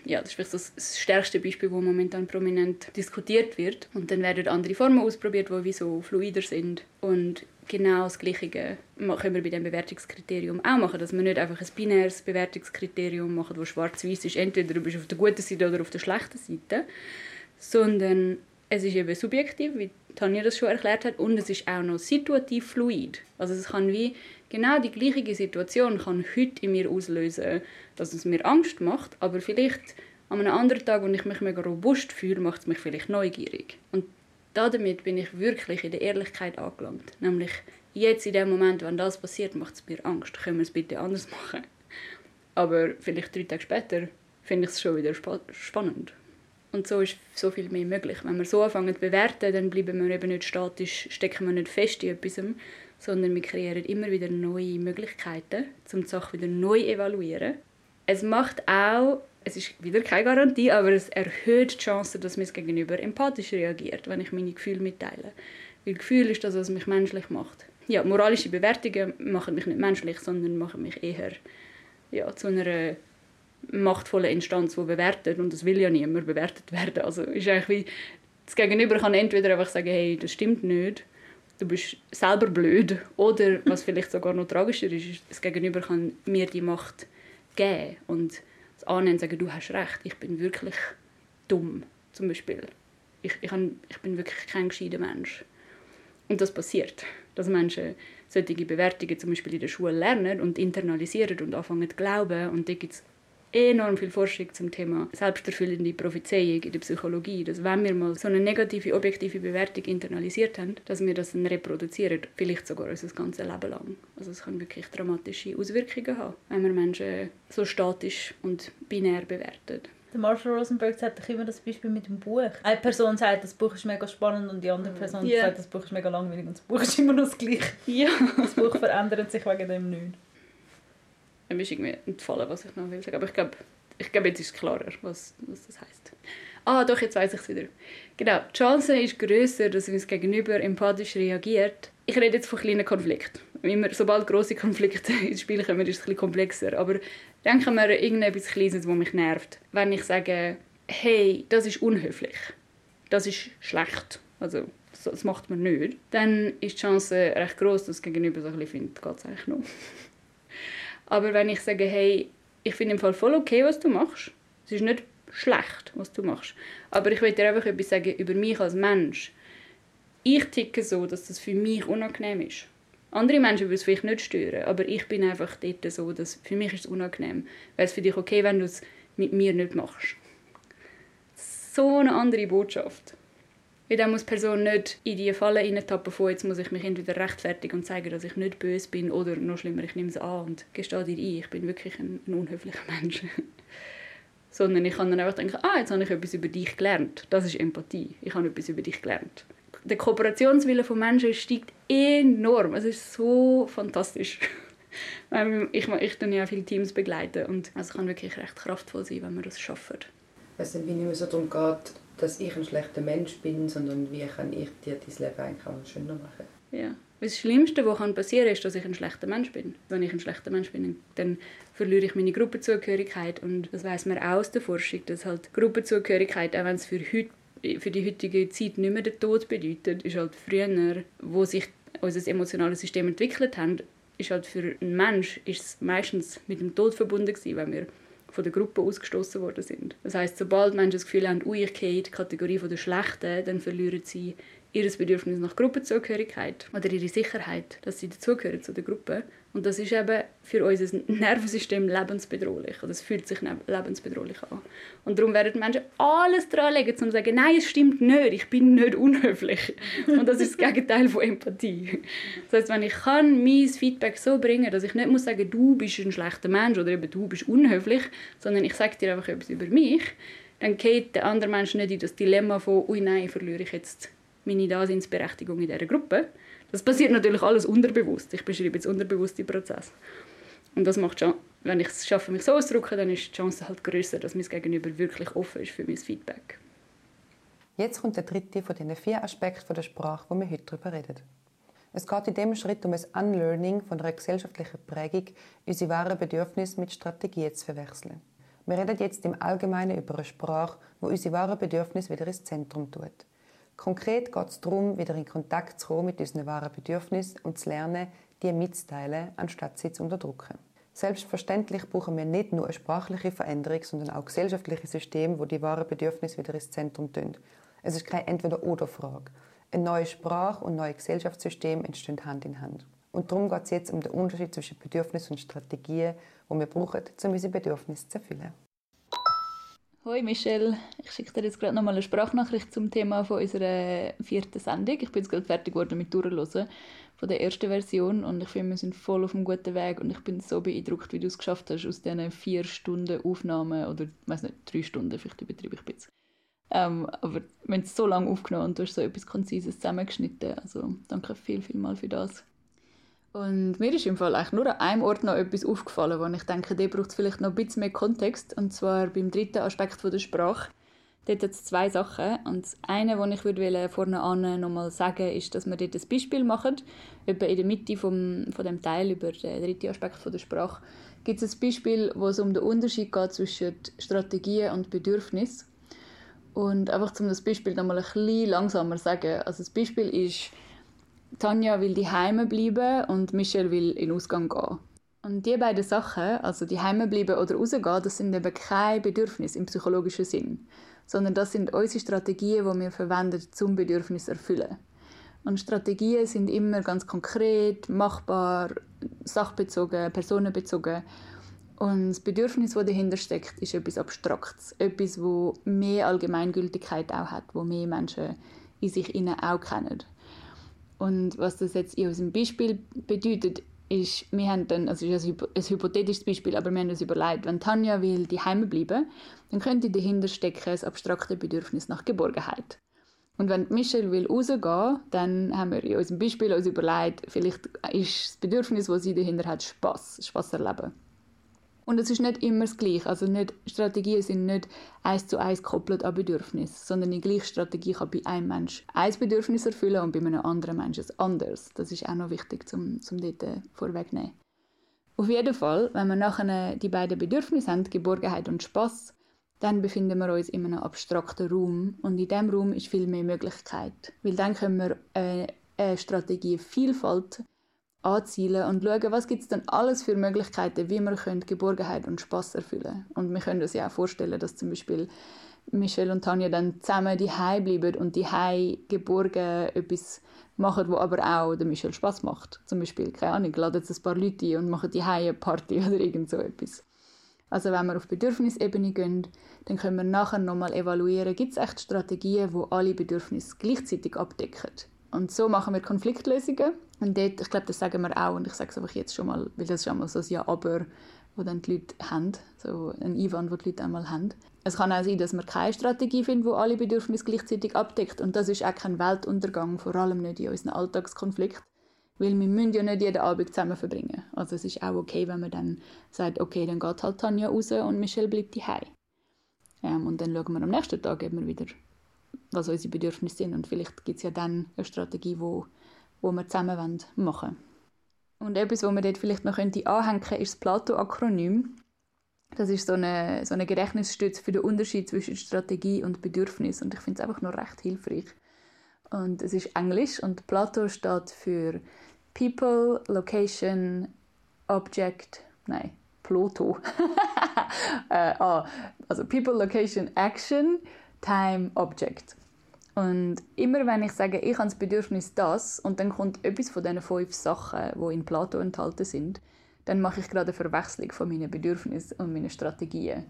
ja, das ist das, das stärkste Beispiel, das momentan prominent diskutiert wird. Und dann werden andere Formen ausprobiert, die wie so fluider sind. Und genau das Gleiche können wir bei dem Bewertungskriterium auch. Machen, dass wir nicht einfach ein binäres Bewertungskriterium machen, das schwarz-weiß ist, entweder du bist auf der guten Seite oder auf der schlechten Seite, sondern es ist eben subjektiv, wie Tanja das schon erklärt hat, und es ist auch noch situativ fluid. Also es kann wie genau die gleiche Situation kann heute in mir auslösen, dass es mir Angst macht, aber vielleicht an einem anderen Tag, wo ich mich mega robust fühle, macht es mich vielleicht neugierig. Und damit bin ich wirklich in der Ehrlichkeit angelangt. Nämlich jetzt in dem Moment, wenn das passiert, macht es mir Angst. Können wir es bitte anders machen? Aber vielleicht drei Tage später finde ich es schon wieder spa spannend. Und so ist so viel mehr möglich. Wenn wir so anfangen zu bewerten, dann bleiben wir eben nicht statisch, stecken wir nicht fest in etwas, sondern wir kreieren immer wieder neue Möglichkeiten, um die Sache wieder neu zu evaluieren. Es macht auch es ist wieder keine Garantie, aber es erhöht die Chance, dass mir Gegenüber empathisch reagiert, wenn ich meine Gefühle mitteile. Weil Gefühl ist das, was mich menschlich macht. Ja, moralische Bewertungen machen mich nicht menschlich, sondern machen mich eher ja, zu einer machtvollen Instanz, die bewertet und das will ja niemand bewertet werden. Also ist eigentlich wie das Gegenüber kann entweder einfach sagen, hey, das stimmt nicht, du bist selber blöd, oder was vielleicht sogar noch tragischer ist das Gegenüber kann mir die Macht geben und annehmen und sagen, du hast recht, ich bin wirklich dumm, zum Beispiel. Ich, ich, hab, ich bin wirklich kein gescheiter Mensch. Und das passiert, dass Menschen solche Bewertungen zum Beispiel in der Schule lernen und internalisieren und anfangen zu glauben. Und da gibt es enorm viel Forschung zum Thema selbsterfüllende Prophezeiung in der Psychologie, dass wenn wir mal so eine negative, objektive Bewertung internalisiert haben, dass wir das dann reproduzieren, vielleicht sogar unser ganzes Leben lang. Also es kann wirklich dramatische Auswirkungen haben, wenn wir Menschen so statisch und binär bewerten. Der Marshall Rosenberg sagt immer das Beispiel mit dem Buch. Eine Person sagt, das Buch ist mega spannend und die andere Person yeah. sagt, das Buch ist mega langweilig und das Buch ist immer noch das Gleiche. Ja. Das Buch verändert sich wegen dem nicht mir ist irgendwie entfallen, was ich noch will sagen. Aber ich glaube, ich glaube, jetzt ist es klarer, was, was das heißt. Ah, doch, jetzt weiß ich es wieder. Genau, die Chance ist größer, dass uns Gegenüber empathisch reagiert. Ich rede jetzt von kleinen Konflikten. Immer, sobald große Konflikte ins Spiel kommen, ist es ein bisschen komplexer. Aber denken wir an irgendetwas Kleines, das mich nervt. Wenn ich sage, hey, das ist unhöflich, das ist schlecht, also das macht man nicht, dann ist die Chance recht groß, dass das Gegenüber so ein bisschen findet, geht es eigentlich noch. Aber wenn ich sage, hey, ich finde im Fall voll okay, was du machst, es ist nicht schlecht, was du machst, aber ich will dir einfach etwas sagen über mich als Mensch. Ich ticke so, dass das für mich unangenehm ist. Andere Menschen würden es vielleicht nicht stören, aber ich bin einfach dort so, dass für mich ist es unangenehm. Wäre es für dich okay, wenn du es mit mir nicht machst? So eine andere Botschaft. Weil dann muss die Person nicht in die Falle reintappen von, jetzt muss ich mich entweder rechtfertigen und zeigen, dass ich nicht böse bin oder noch schlimmer, ich nehme es an und gestehe dir ein, ich bin wirklich ein, ein unhöflicher Mensch. Sondern ich kann dann einfach denken, ah, jetzt habe ich etwas über dich gelernt. Das ist Empathie. Ich habe etwas über dich gelernt. Der Kooperationswille von Menschen steigt enorm. Es ist so fantastisch. ich, ich tue ja viele Teams begleiten und es kann wirklich recht kraftvoll sein, wenn wir das schaffen. Es ist wie nicht mehr darum geht, dass ich ein schlechter Mensch bin, sondern wie kann ich dir dein Leben eigentlich auch schöner machen. Ja. Das Schlimmste, was passieren kann, ist, dass ich ein schlechter Mensch bin. Wenn ich ein schlechter Mensch bin, dann verliere ich meine Gruppenzugehörigkeit. Und das weiß man auch aus der Forschung, dass halt Gruppenzugehörigkeit, auch wenn es für, heut, für die heutige Zeit nicht mehr den Tod bedeutet, ist halt früher, wo sich unser emotionales System entwickelt hat, ist halt für einen Mensch ist meistens mit dem Tod verbunden gewesen, wenn wir von der Gruppe ausgestoßen worden sind. Das heißt, sobald Menschen das Gefühl haben, ui, ich die Kategorie der Schlechten, dann verlieren sie ihr Bedürfnis nach Gruppenzugehörigkeit oder ihre Sicherheit, dass sie dazugehören zu der Gruppe. Und das ist eben für unser Nervensystem lebensbedrohlich. Oder es fühlt sich lebensbedrohlich an. Und darum werden die Menschen alles daran legen, um zu sagen, nein, es stimmt nicht, ich bin nicht unhöflich. Und das ist das Gegenteil von Empathie. Das heißt, wenn ich kann mein Feedback so bringen, dass ich nicht muss sagen, du bist ein schlechter Mensch oder eben du bist unhöflich, sondern ich sage dir einfach etwas über mich, dann geht der andere Mensch nicht in das Dilemma von, ui nein, verliere ich jetzt meine Daseinsberechtigung in dieser Gruppe. Das passiert natürlich alles unterbewusst. Ich beschreibe jetzt unterbewusste Prozess. Und das macht schon, wenn ich es schaffe, mich so auszudrücken, dann ist die Chance halt größer, dass mein Gegenüber wirklich offen ist für mein Feedback. Jetzt kommt der dritte von den vier Aspekten der Sprache, wo wir heute darüber reden. Es geht in dem Schritt um ein Unlearning von einer gesellschaftlichen Prägung, unsere wahren Bedürfnisse mit Strategien zu verwechseln. Wir reden jetzt im Allgemeinen über eine Sprache, wo unsere wahren Bedürfnisse wieder ins Zentrum tut. Konkret geht es darum, wieder in Kontakt zu kommen mit unseren wahren Bedürfnissen und zu lernen, die mitzuteilen, anstatt sie zu unterdrücken. Selbstverständlich brauchen wir nicht nur eine sprachliche Veränderung, sondern auch gesellschaftliche Systeme, wo die wahren Bedürfnisse wieder ins Zentrum tun. Es ist keine Entweder-oder-Frage. Eine neue Sprache und neue Gesellschaftssysteme entstehen Hand in Hand. Und darum geht es jetzt um den Unterschied zwischen Bedürfnissen und Strategien, die wir brauchen, um unsere Bedürfnisse zu erfüllen. Hoi Michelle, ich schicke dir jetzt gerade nochmal eine Sprachnachricht zum Thema von unserer vierten Sendung. Ich bin jetzt gerade fertig geworden mit Durchhören von der ersten Version und ich finde, wir sind voll auf einem guten Weg und ich bin so beeindruckt, wie du es geschafft hast, aus diesen vier Stunden Aufnahmen oder, ich weiß nicht, drei Stunden, vielleicht übertreibe ich ein bisschen. Ähm, aber wir haben es so lange aufgenommen und du hast so etwas Konzises zusammengeschnitten. Also danke viel, viel mal für das. Und mir ist im Fall eigentlich nur an einem Ort noch etwas aufgefallen, wo ich denke, der braucht vielleicht noch ein bisschen mehr Kontext. Und zwar beim dritten Aspekt der Sprache. Dort hat es zwei Sachen. Und das eine, was ich würde vorne an noch mal sagen ist, dass wir dort ein Beispiel machen. Etwa in der Mitte vom, von dem Teil über den dritten Aspekt der Sprache gibt es ein Beispiel, wo es um den Unterschied geht zwischen Strategien und Bedürfnis. Und einfach um das Beispiel noch mal ein bisschen langsamer zu sagen. Also das Beispiel ist, Tanja will die Heime bleiben und Michelle will in den Ausgang gehen. Und die beiden Sachen, also die bleiben oder rausgehen, das sind eben kein Bedürfnis im psychologischen Sinn, sondern das sind unsere Strategien, die wir verwenden, zum Bedürfnis zu erfüllen. Und Strategien sind immer ganz konkret, machbar, sachbezogen, personenbezogen. Und das Bedürfnis, das dahinter steckt, ist etwas Abstraktes. Etwas, das mehr Allgemeingültigkeit auch hat, wo mehr Menschen in sich innen auch kennen. Und was das jetzt in unserem Beispiel bedeutet, ist, wir haben dann, also ist ein, ein hypothetisches Beispiel, aber wir haben uns überlegt, wenn Tanja will die Heime bleiben, dann könnte dahinter stecken das abstrakte Bedürfnis nach Geborgenheit. Und wenn Michelle will rausgehen, dann haben wir in unserem Beispiel uns überlegt, vielleicht ist das Bedürfnis, das sie dahinter hat, Spaß, Spaß erleben. Und es ist nicht immer das Gleiche. Also nicht, Strategien sind nicht eins zu eins gekoppelt an Bedürfnis, sondern die gleiche Strategie kann bei einem Menschen ein Bedürfnis erfüllen und bei einem anderen Menschen ein anderes. Das ist auch noch wichtig zum, zum dort äh, vorwegnehmen. Auf jeden Fall, wenn wir nachher die beiden Bedürfnisse haben, Geborgenheit und Spaß, dann befinden wir uns in einem abstrakten Raum und in diesem Raum ist viel mehr Möglichkeit, weil dann können wir eine, eine Strategie Vielfalt anzielen und schauen, was gibt es dann alles für Möglichkeiten, wie wir können Geborgenheit und Spaß erfüllen Und wir können uns ja auch vorstellen, dass zum Beispiel Michelle und Tanja dann zusammen die bleiben und die geborgen etwas machen, wo aber auch der Michelle Spaß macht. Zum Beispiel, keine Ahnung, laden ein paar Leute ein und machen die eine Party oder irgend so etwas. Also wenn wir auf Bedürfnisebene gehen, dann können wir nachher nochmal evaluieren, gibt es echt Strategien, wo alle Bedürfnisse gleichzeitig abdecken. Und so machen wir Konfliktlösungen. Und dort, ich glaube, das sagen wir auch, und ich sage es einfach jetzt schon mal, weil das ist einmal so ein Ja-Aber, wo dann die Leute haben, so ein Einwand, wo die Leute einmal haben. Es kann auch sein, dass wir keine Strategie finden, die alle Bedürfnisse gleichzeitig abdeckt. Und das ist auch kein Weltuntergang, vor allem nicht in unseren Alltagskonflikten. Weil wir müssen ja nicht jeden Abend zusammen verbringen. Also es ist auch okay, wenn man dann sagt, okay, dann geht halt Tanja raus und Michelle bleibt daheim. Ähm, und dann schauen wir am nächsten Tag eben wieder, was unsere Bedürfnisse sind. Und vielleicht gibt es ja dann eine Strategie, wo, wo wir zusammen machen wollen. Und etwas, was man dort vielleicht noch könnte anhängen könnte, ist das Plato-Akronym. Das ist so eine, so eine Gedächtnisstütze für den Unterschied zwischen Strategie und Bedürfnis. Und ich finde es einfach noch recht hilfreich. Und es ist Englisch und Plato steht für People, Location, Object, nein, Ploto. äh, ah, also People, Location, Action, Time, Object. Und immer wenn ich sage, ich habe das Bedürfnis das und dann kommt etwas von diesen fünf Sachen, die in Plato enthalten sind, dann mache ich gerade eine Verwechslung von meinen Bedürfnissen und meinen Strategien.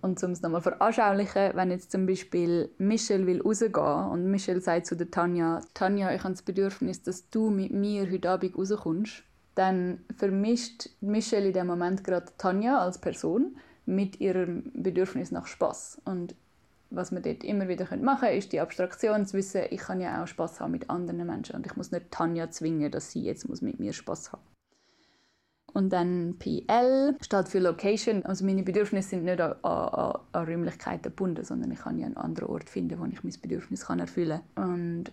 Und um es nochmal veranschaulichen, wenn jetzt zum Beispiel Michelle will rausgehen und Michelle sagt zu der Tanja, Tanja, ich habe das Bedürfnis, dass du mit mir heute Abend rauskommst, dann vermischt Michelle in dem Moment gerade Tanja als Person mit ihrem Bedürfnis nach Spaß. Und was wir dort immer wieder machen können, ist die Abstraktion zu wissen, ich kann ja auch Spaß haben mit anderen Menschen und ich muss nicht Tanja zwingen, dass sie jetzt mit mir Spaß haben. Und dann PL steht für Location. Also meine Bedürfnisse sind nicht an, an, an Räumlichkeiten gebunden, sondern ich kann ja einen anderen Ort finden, wo ich mein Bedürfnis kann erfüllen kann. Und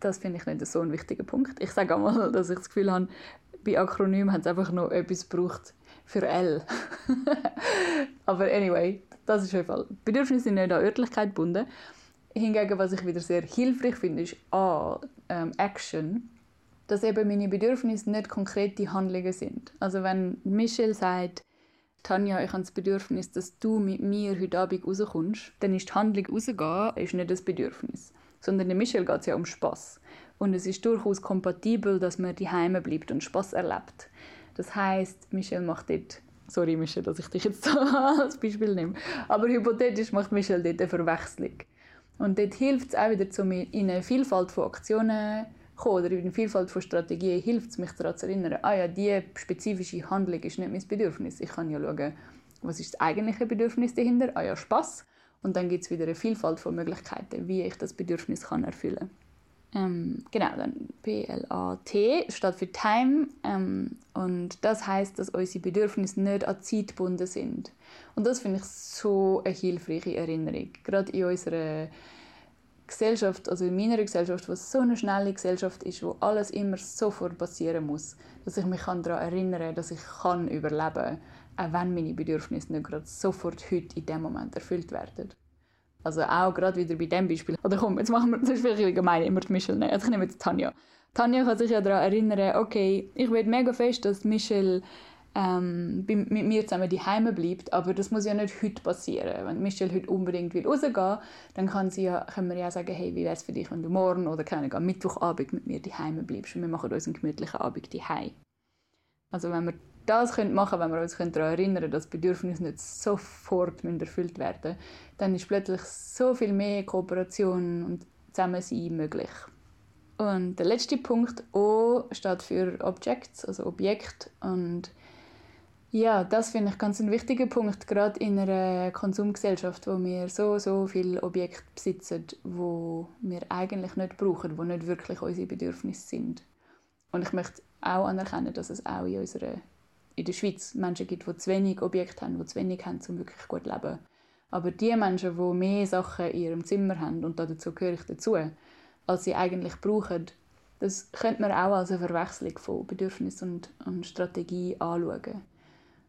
das finde ich nicht so ein wichtiger Punkt. Ich sage einmal, dass ich das Gefühl habe, bei Akronymen hat es einfach noch etwas gebraucht für L. Aber anyway, das ist jeden Fall. Bedürfnisse sind nicht an Örtlichkeit gebunden. Hingegen, was ich wieder sehr hilfreich finde, ist A, ähm, Action dass eben meine Bedürfnisse nicht konkrete Handlungen sind. Also wenn Michelle sagt, Tanja, ich habe das Bedürfnis, dass du mit mir heute Abend rauskommst, dann ist die Handlung rausgehen ist nicht das Bedürfnis. Sondern der Michelle geht es ja um Spaß. Und es ist durchaus kompatibel, dass man die Heime bleibt und Spaß erlebt. Das heißt, Michelle macht dort Sorry, Michelle, dass ich dich jetzt als Beispiel nehme. Aber hypothetisch macht Michelle dort eine Verwechslung. Und dort hilft es auch wieder, in eine Vielfalt von Aktionen kommen oder in der Vielfalt von Strategien hilft es mich daran zu erinnern, ah ja, diese spezifische Handlung ist nicht mein Bedürfnis. Ich kann ja schauen, was ist das eigentliche Bedürfnis dahinter? Ah ja, Spaß. Und dann gibt es wieder eine Vielfalt von Möglichkeiten, wie ich das Bedürfnis kann erfüllen ähm, genau, dann P-L-A-T steht für Time ähm, und das heißt, dass unsere Bedürfnisse nicht an Zeit gebunden sind. Und das finde ich so eine hilfreiche Erinnerung, gerade in unserer Gesellschaft, also in meiner Gesellschaft, was so eine schnelle Gesellschaft ist, wo alles immer sofort passieren muss, dass ich mich daran erinnern kann, dass ich kann überleben kann, auch wenn meine Bedürfnisse nicht gerade sofort heute in dem Moment erfüllt werden. Also auch gerade wieder bei dem Beispiel. Oder komm, jetzt machen wir, das ist vielleicht gemein, immer die Michelle nehmen. Also ich nehme jetzt Tanja. Tanja kann sich ja daran erinnern, okay, ich will mega fest, dass Michelle ähm, mit mir zusammen die Heime bleibt, aber das muss ja nicht heute passieren. Wenn Michelle heute unbedingt will rausgehen, dann kann sie ja, können wir ja sagen, hey, wie wäre es für dich, wenn du morgen oder keine am Mittwochabend mit mir die Heime bleibst und wir machen uns einen gemütlichen Abend die Also wenn wir das können machen, wenn wir uns daran erinnern, können, dass Bedürfnisse nicht sofort erfüllt werden müssen, dann ist plötzlich so viel mehr Kooperation und Zusammensein möglich. Und der letzte Punkt O steht für Objects, also Objekt und ja, das finde ich ganz ein wichtiger Punkt, gerade in einer Konsumgesellschaft, wo wir so, so viele Objekte besitzen, wo wir eigentlich nicht brauchen, wo nicht wirklich unsere Bedürfnisse sind. Und ich möchte auch anerkennen, dass es auch in, unserer, in der Schweiz Menschen gibt, die zu wenig Objekte haben, die zu wenig haben, um wirklich gut zu leben. Aber die Menschen, die mehr Sachen in ihrem Zimmer haben, und dazu gehöre ich dazu, als sie eigentlich brauchen, das könnte man auch als eine Verwechslung von Bedürfnis und, und Strategie anschauen.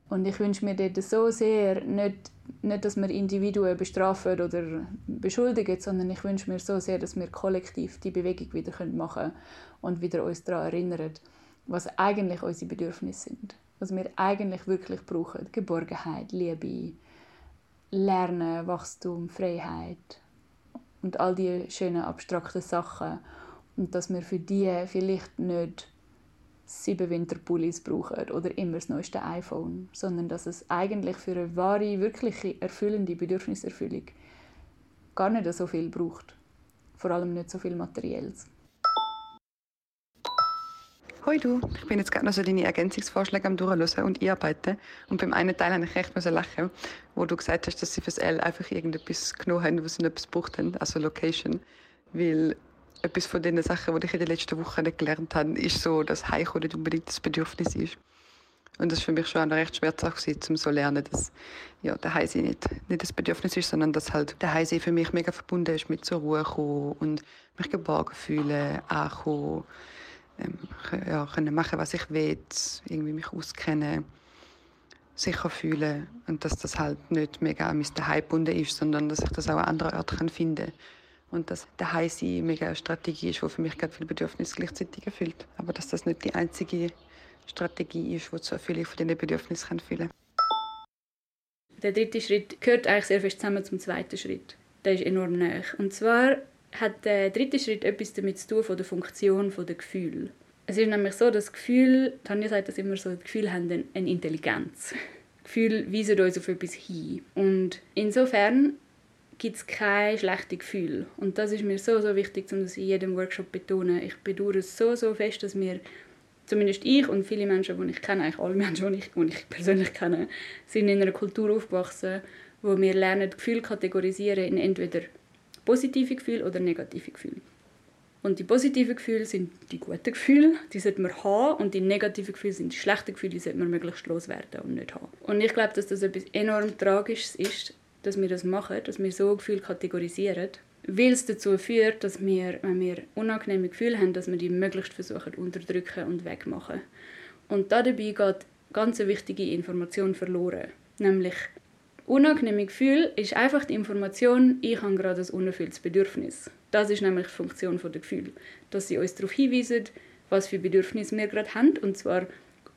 Und ich wünsche mir dort so sehr, nicht, nicht, dass wir Individuen bestrafen oder beschuldigen, sondern ich wünsche mir so sehr, dass wir kollektiv die Bewegung wieder machen können und wieder uns daran erinnern, was eigentlich unsere Bedürfnisse sind. Was wir eigentlich wirklich brauchen. Geborgenheit, Liebe, Lernen, Wachstum, Freiheit und all die schönen abstrakten Sachen. Und dass wir für die vielleicht nicht sieben Winterpullis brauchen oder immer das neueste iPhone, sondern dass es eigentlich für eine wahre, wirkliche, erfüllende Bedürfniserfüllung gar nicht so viel braucht. Vor allem nicht so viel Materielles. Hoi du, ich bin jetzt gerade noch so deine Ergänzungsvorschläge am Durchhören und einarbeiten. Und beim einen Teil habe ich recht lachen, wo du gesagt hast, dass sie fürs L einfach irgendetwas genommen haben, was sie nicht gebraucht haben, also Location. Weil etwas von den Sachen, die ich in den letzten Wochen nicht gelernt habe, ist so, dass Heimkommen nicht unbedingt das Bedürfnis ist. Und das war für mich schon eine recht schmerzhaft, um so zu lernen, dass ja, der Heimsee nicht, nicht das Bedürfnis ist, sondern dass halt der Heimsee für mich mega verbunden ist mit zur Ruhe kommen und mich geborgen fühlen, ankommen, ähm, ja, können machen, was ich will, irgendwie mich auskennen, sicher fühlen und dass das halt nicht mega an mein Daheim gebunden ist, sondern dass ich das auch an anderen Orten finden kann und dass der Heimsein mega eine Strategie ist, die für mich ganz viele Bedürfnisse gleichzeitig erfüllt. Aber dass das nicht die einzige Strategie ist, die zur Erfüllung von diesen Bedürfnissen fühlen kann. Der dritte Schritt gehört eigentlich sehr fest zusammen zum zweiten Schritt. Der ist enorm nah. Und zwar hat der dritte Schritt etwas damit zu tun von der Funktion der Gefühle. Es ist nämlich so, dass Gefühle, Tanja sagt das immer so, Gefühle haben eine Intelligenz. Gefühle weisen uns auf etwas hin. Und insofern gibt es kein schlechtes Gefühl. Und das ist mir so, so wichtig, um das in jedem Workshop betonen. Ich bedauere es so, so fest, dass wir, zumindest ich und viele Menschen, die ich kenne, eigentlich alle Menschen, die ich, die ich persönlich kenne, sind in einer Kultur aufgewachsen, wo wir lernen, Gefühle kategorisieren in entweder positive Gefühle oder negative Gefühle. Und die positiven Gefühle sind die guten Gefühle, die sollte man haben. Und die negativen Gefühle sind die schlechten Gefühle, die sollte man möglichst loswerden und nicht haben. Und ich glaube, dass das etwas enorm Tragisches ist, dass wir das machen, dass wir so Gefühle kategorisieren, weil es dazu führt, dass wir, wenn wir unangenehme Gefühle haben, dass wir die möglichst versuchen unterdrücken und wegmachen. Und dabei geht ganz eine wichtige Information verloren, nämlich unangenehme Gefühl ist einfach die Information, ich habe gerade ein unerfülltes Bedürfnis. Das ist nämlich die Funktion der Gefühle, dass sie uns darauf hinweisen, was für Bedürfnisse wir gerade haben, und zwar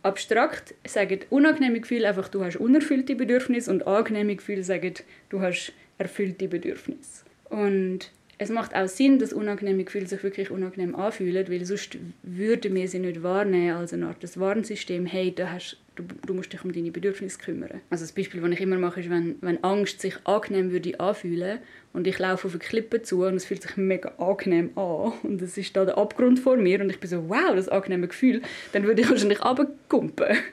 abstrakt sagen unangenehme Gefühle einfach, du hast unerfüllte Bedürfnisse und angenehme Gefühle sagen, du hast erfüllte Bedürfnisse. Und es macht auch Sinn, dass unangenehme Gefühle sich wirklich unangenehm anfühlen, weil sonst würden wir sie nicht wahrnehmen als eine Art des Warnsystem. Hey, da hast, du, du musst dich um deine Bedürfnisse kümmern. Also das Beispiel, das ich immer mache, ist, wenn, wenn Angst sich angenehm würde anfühlen und ich laufe auf eine Klippe zu und es fühlt sich mega angenehm an und es ist da der Abgrund vor mir und ich bin so, wow, das angenehme Gefühl, dann würde ich wahrscheinlich runterkumpen.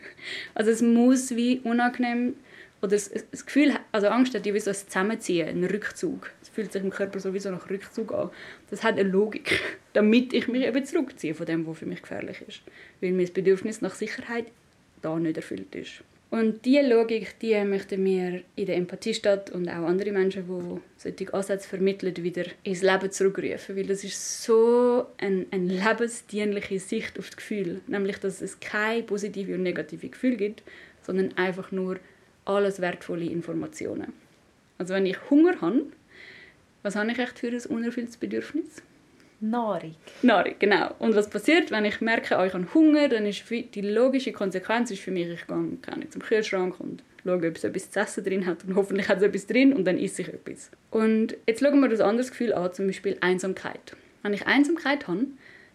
Also es muss wie unangenehm oder das, das Gefühl, also Angst hat ja wie so ein Zusammenziehen, ein Rückzug. Es fühlt sich im Körper sowieso nach Rückzug an. Das hat eine Logik, damit ich mich eben zurückziehe von dem, was für mich gefährlich ist. Weil mein Bedürfnis nach Sicherheit da nicht erfüllt ist. Und diese Logik, die möchten wir in der Empathiestadt und auch andere Menschen, die solche Ansätze vermitteln, wieder ins Leben zurückrufen. Weil das ist so eine, eine lebensdienliche Sicht auf das Gefühl. Nämlich, dass es keine positive und negative Gefühle gibt, sondern einfach nur alles wertvolle Informationen. Also wenn ich Hunger habe, was habe ich echt für ein unerfülltes Bedürfnis? Nahrung. Nahrung, genau. Und was passiert, wenn ich merke, oh, ich habe Hunger, dann ist die logische Konsequenz ist für mich, ich gehe zum Kühlschrank und schaue, ob es etwas zu essen drin hat und hoffentlich hat es etwas drin und dann esse ich etwas. Und jetzt schauen wir das anderes Gefühl an, zum Beispiel Einsamkeit. Wenn ich Einsamkeit habe,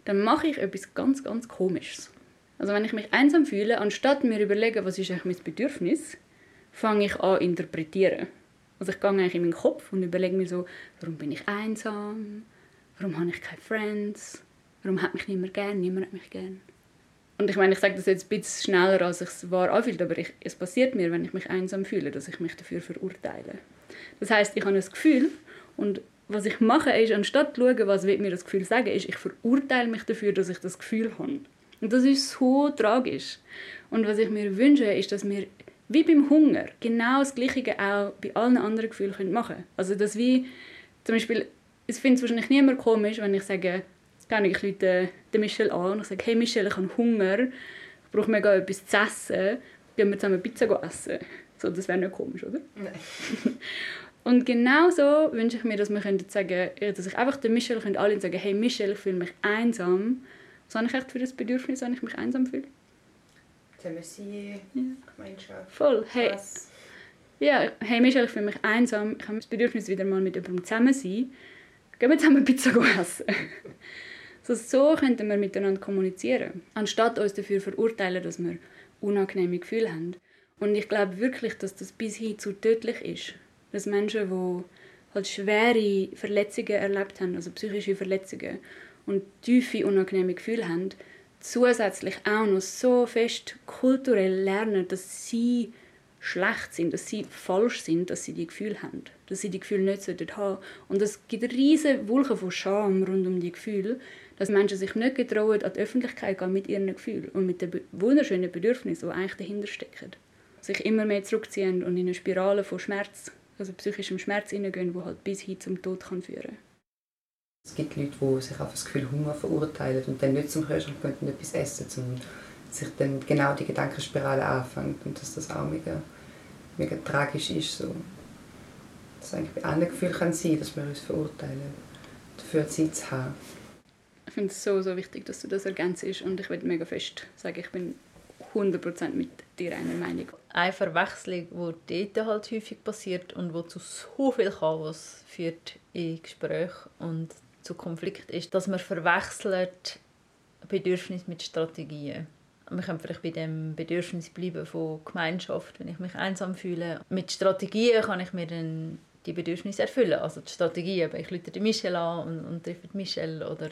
dann mache ich etwas ganz, ganz Komisches. Also wenn ich mich einsam fühle, anstatt mir überlegen, was ist eigentlich mein Bedürfnis, fange ich an interpretieren. Also ich gehe eigentlich in meinen Kopf und überlege mir so, warum bin ich einsam? Warum habe ich keine Friends? Warum hat mich niemand gern? Niemand hat mich gern. Und ich meine, ich sage das jetzt ein bisschen schneller, als ich es wahr anfühlt, aber ich, es passiert mir, wenn ich mich einsam fühle, dass ich mich dafür verurteile. Das heißt, ich habe ein Gefühl und was ich mache, ist, anstatt zu schauen, was mir das Gefühl sagen ist, ich verurteile mich dafür, dass ich das Gefühl habe. Und das ist so tragisch. Und was ich mir wünsche, ist, dass wir wie beim Hunger genau das Gleiche auch bei allen anderen Gefühlen machen können. Also dass wie, zum Beispiel, es findet es wahrscheinlich niemand komisch, wenn ich sage, keine ich Leute den Michel an und ich sage, hey Michel, ich habe Hunger, ich brauche mega etwas zu essen. gehen wir zusammen Pizza essen. So, das wäre nicht komisch, oder? Nein. Und genau so wünsche ich mir, dass wir können sagen dass ich einfach den Michel können alle sagen hey Michel, ich fühle mich einsam. Was habe ich echt für das Bedürfnis, wenn ich mich einsam fühle? Ja. Gemeinschaft. Voll. Hey, ja, hey Michel, ich fühle mich einsam. Ich habe das Bedürfnis, wieder mal mit jemandem zusammen zu sein. Gehen wir zusammen Pizza essen. so, so könnten wir miteinander kommunizieren, anstatt uns dafür verurteilen, dass wir unangenehme Gefühle haben. Und ich glaube wirklich, dass das bis hin zu tödlich ist. Dass Menschen, die halt schwere Verletzungen erlebt haben, also psychische Verletzungen und tiefe unangenehme Gefühle haben, zusätzlich auch noch so fest kulturell lernen, dass sie schlecht sind, dass sie falsch sind, dass sie die Gefühle haben, dass sie die Gefühle nicht haben sollten Und es gibt riesige Wolken von Scham rund um die Gefühle, dass Menschen sich nicht getrauen, an die Öffentlichkeit gehen mit ihren Gefühlen und mit den wunderschönen Bedürfnissen, die eigentlich dahinter stecken. Sich immer mehr zurückziehen und in eine Spirale von Schmerz, also psychischem Schmerz hineingehen, die halt bis hin zum Tod kann führen kann. Es gibt Leute, die sich auf das Gefühl Hunger verurteilen und dann nicht zum Kühlschrank gehen und etwas essen, um sich dann genau die Gedankenspirale anfängt und dass das auch mega, mega tragisch ist. So. Dass eigentlich bei allen Gefühlen kann sein, dass wir uns verurteilen, dafür Zeit zu haben. Ich finde es so, so wichtig, dass du das ergänzt und ich würde mega fest sagen, ich bin 100% mit dir einer Meinung. Eine Verwechslung, die dort halt häufig passiert und die zu so viel Chaos führt in Gesprächen und zu Konflikt ist, dass man verwechselt Bedürfnisse mit Strategien. Wir können vielleicht bei dem Bedürfnis bleiben von Gemeinschaft, wenn ich mich einsam fühle. Mit Strategien kann ich mir dann die Bedürfnisse erfüllen. Also die Strategie, ich rufe Michelle an und, und treffe Michelle oder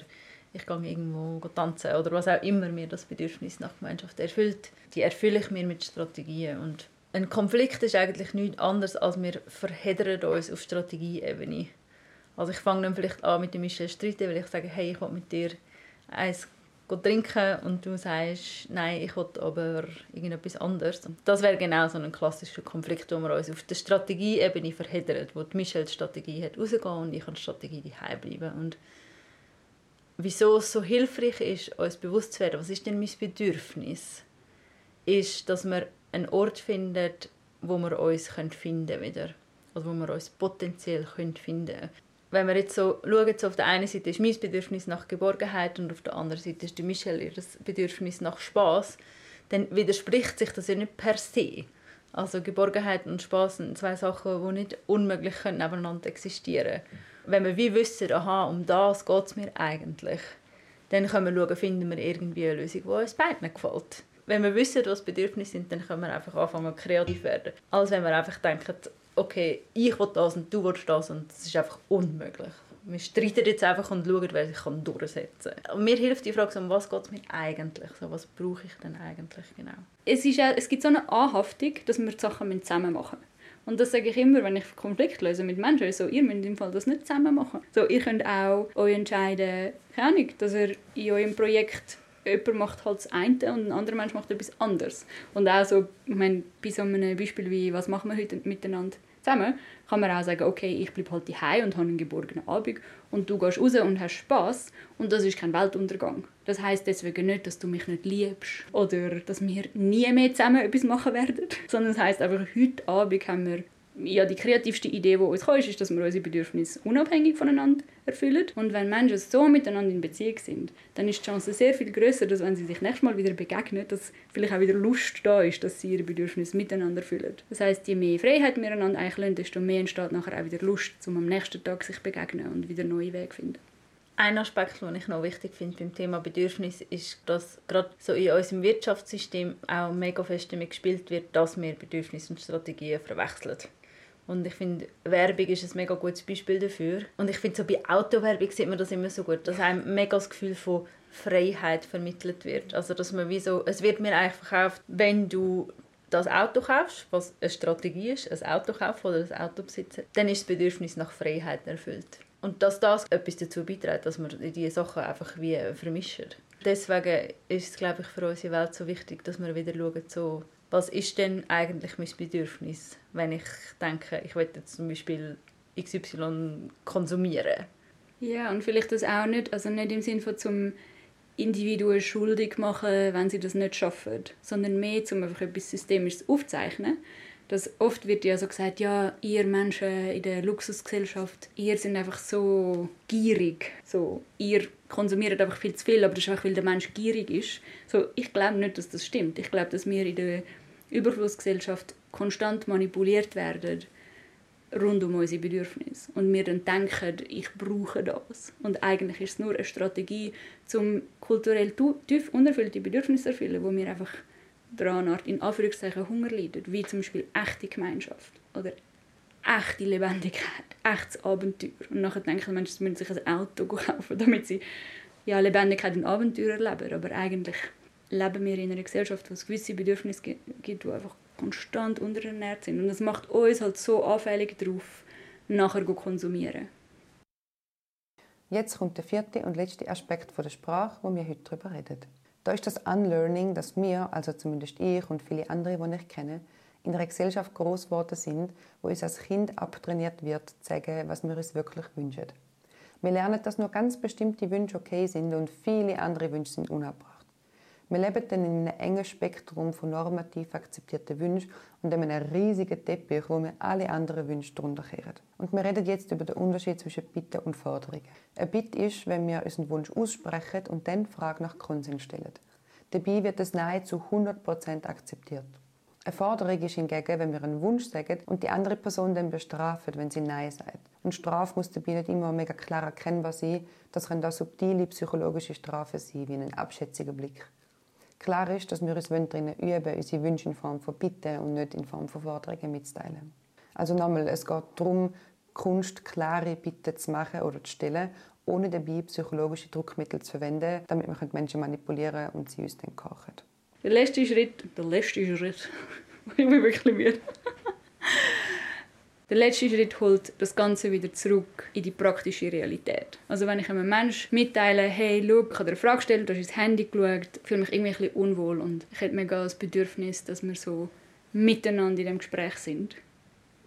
ich gehe irgendwo tanzen oder was auch immer mir das Bedürfnis nach Gemeinschaft erfüllt, die erfülle ich mir mit Strategien. Und ein Konflikt ist eigentlich nichts anderes, als wir verheddern uns auf Strategieebene. Also ich fange dann vielleicht an mit dem Michel streiten, weil ich sage, hey, ich will mit dir eins trinken und du sagst, nein, ich will aber irgendetwas anderes. Und das wäre genau so ein klassischer Konflikt, wo wir uns auf der Strategieebene verheddern, wo Michelle die Strategie hat, rausgehen und ich an die Strategie daheim bleiben. Und wieso es so hilfreich ist, uns bewusst zu werden, was ist denn mein Bedürfnis, ist, dass wir einen Ort finden, wo wir uns finden können wieder. Also wo wir uns potenziell finden können. Wenn wir jetzt so schauen, so auf der einen Seite ist mein Bedürfnis nach Geborgenheit und auf der anderen Seite ist die Michelle ihr Bedürfnis nach Spaß, dann widerspricht sich das ja nicht per se. Also Geborgenheit und Spaß sind zwei Sachen, die nicht unmöglich nebeneinander existieren können wenn wir wie wissen, aha, um das geht es mir eigentlich, dann können wir schauen, finden wir irgendwie eine Lösung, die uns beiden gefällt. Wenn wir wissen, was Bedürfnisse sind, dann können wir einfach anfangen, kreativ werden. Als wenn wir einfach denken, okay, ich will das und du willst das und das ist einfach unmöglich. Wir streiten jetzt einfach und schauen, wer sich durchsetzen kann. Mir hilft die Frage, um was geht es mir eigentlich? Was brauche ich denn eigentlich genau? Es, ist, es gibt so eine Anhaftung, dass wir die Sachen zusammen machen müssen. Und das sage ich immer, wenn ich Konflikt löse mit Menschen. So, ihr müsst im Fall das nicht zusammen machen. So, ihr könnt auch euch entscheiden, keine Ahnung, dass ihr in eurem Projekt jemand macht halt das eine und ein anderer Mensch macht etwas anderes. Und auch so, ich meine, bei so einem Beispiel wie «Was machen wir heute miteinander?» Zusammen, kann man auch sagen, okay, ich bleibe halt daheim und habe einen geborgenen Abend und du gehst raus und hast Spaß und das ist kein Weltuntergang. Das heißt deswegen nicht, dass du mich nicht liebst oder dass wir nie mehr zusammen etwas machen werden, sondern es heißt einfach, heute Abend haben wir ja, die kreativste Idee, die uns kommt, ist, dass wir unsere Bedürfnisse unabhängig voneinander erfüllen. Und wenn Menschen so miteinander in Beziehung sind, dann ist die Chance sehr viel größer, dass wenn sie sich nächstes Mal wieder begegnen, dass vielleicht auch wieder Lust da ist, dass sie ihre Bedürfnisse miteinander erfüllen. Das heißt, je mehr Freiheit wir einander eichlen, desto mehr entsteht nachher auch wieder Lust, um am nächsten Tag sich begegnen und wieder neue Wege finden. Ein Aspekt, den ich noch wichtig finde beim Thema Bedürfnis, ist, dass gerade so in unserem Wirtschaftssystem auch mega fest damit gespielt wird, dass wir Bedürfnisse und Strategien verwechseln. Und ich finde, Werbung ist ein mega gutes Beispiel dafür. Und ich finde, so bei Autowerbung sieht man das immer so gut, dass einem mega das Gefühl von Freiheit vermittelt wird. Also, dass man wie so, es wird mir eigentlich verkauft, wenn du das Auto kaufst, was eine Strategie ist, ein Auto kaufen oder ein Auto besitzen, dann ist das Bedürfnis nach Freiheit erfüllt. Und dass das etwas dazu beiträgt, dass wir diese Sachen einfach wie vermischen. Deswegen ist es, glaube ich, für unsere Welt so wichtig, dass wir wieder schauen, so, was ist denn eigentlich mein Bedürfnis, wenn ich denke, ich jetzt zum Beispiel XY konsumieren. Ja, und vielleicht das auch nicht, also nicht im Sinne von zum Individuen schuldig machen, wenn sie das nicht schaffen, sondern mehr, um einfach etwas Systemisches aufzuzeichnen. Dass oft wird ja so gesagt, ja, ihr Menschen in der Luxusgesellschaft, ihr seid einfach so gierig. So, ihr konsumiert einfach viel zu viel, aber das ist einfach, weil der Mensch gierig ist. So, ich glaube nicht, dass das stimmt. Ich glaube, dass wir in der Überflussgesellschaft konstant manipuliert werden rund um unsere Bedürfnisse. Und wir dann denken, ich brauche das. Und eigentlich ist es nur eine Strategie, um kulturell tief unerfüllte Bedürfnisse zu erfüllen, wo wir einfach daran in Anführungszeichen Hunger leiden, wie zum Beispiel echte Gemeinschaft oder echte Lebendigkeit, echtes Abenteuer. Und nachher denken Menschen, sie müssen sich ein Auto kaufen, damit sie ja, Lebendigkeit und Abenteuer erleben. Aber eigentlich leben wir in einer Gesellschaft, wo es gewisse Bedürfnisse gibt, die einfach konstant unterernährt sind. Und das macht uns halt so anfällig darauf, nachher zu konsumieren. Jetzt kommt der vierte und letzte Aspekt der Sprache, wo wir heute darüber reden. Da ist das Unlearning, dass wir, also zumindest ich und viele andere, die ich kenne, in einer Gesellschaft groß geworden sind, wo uns als Kind abtrainiert wird, zu sagen, was wir uns wirklich wünschen. Wir lernen, dass nur ganz bestimmte Wünsche okay sind und viele andere Wünsche sind unabbracht. Wir leben dann in einem engen Spektrum von normativ akzeptierten Wünschen und in einem riesigen Teppich, wo wir alle anderen Wünsche drunter kehren. Und wir reden jetzt über den Unterschied zwischen Bitten und Forderungen. Ein Bitt ist, wenn wir unseren Wunsch aussprechen und dann die Frage nach Konsens stellen. Dabei wird das Nein zu 100% akzeptiert. Eine Forderung ist hingegen, wenn wir einen Wunsch sagen und die andere Person dann bestraft, wenn sie Nein sagt. Und Strafe muss dabei nicht immer mega klar erkennbar sein. Das können auch subtile psychologische Strafen sein, wie ein abschätziger Blick. Klar ist, dass wir uns darin üben, unsere Wünsche in Form von Bitten und nicht in Form von Forderungen mitzuteilen. Also nochmal, es geht darum, Kunst klare Bitten zu machen oder zu stellen, ohne dabei psychologische Druckmittel zu verwenden, damit wir Menschen manipulieren und sie uns dann kochen. Der letzte Schritt, der letzte Schritt, ich bin wirklich müde. Der letzte Schritt holt das Ganze wieder zurück in die praktische Realität. Also wenn ich einem Menschen mitteile, hey, schau, ich habe dir eine Frage gestellt, du hast ins Handy geschaut, fühle mich irgendwie ein bisschen unwohl und ich hätte mega das Bedürfnis, dass wir so miteinander in dem Gespräch sind.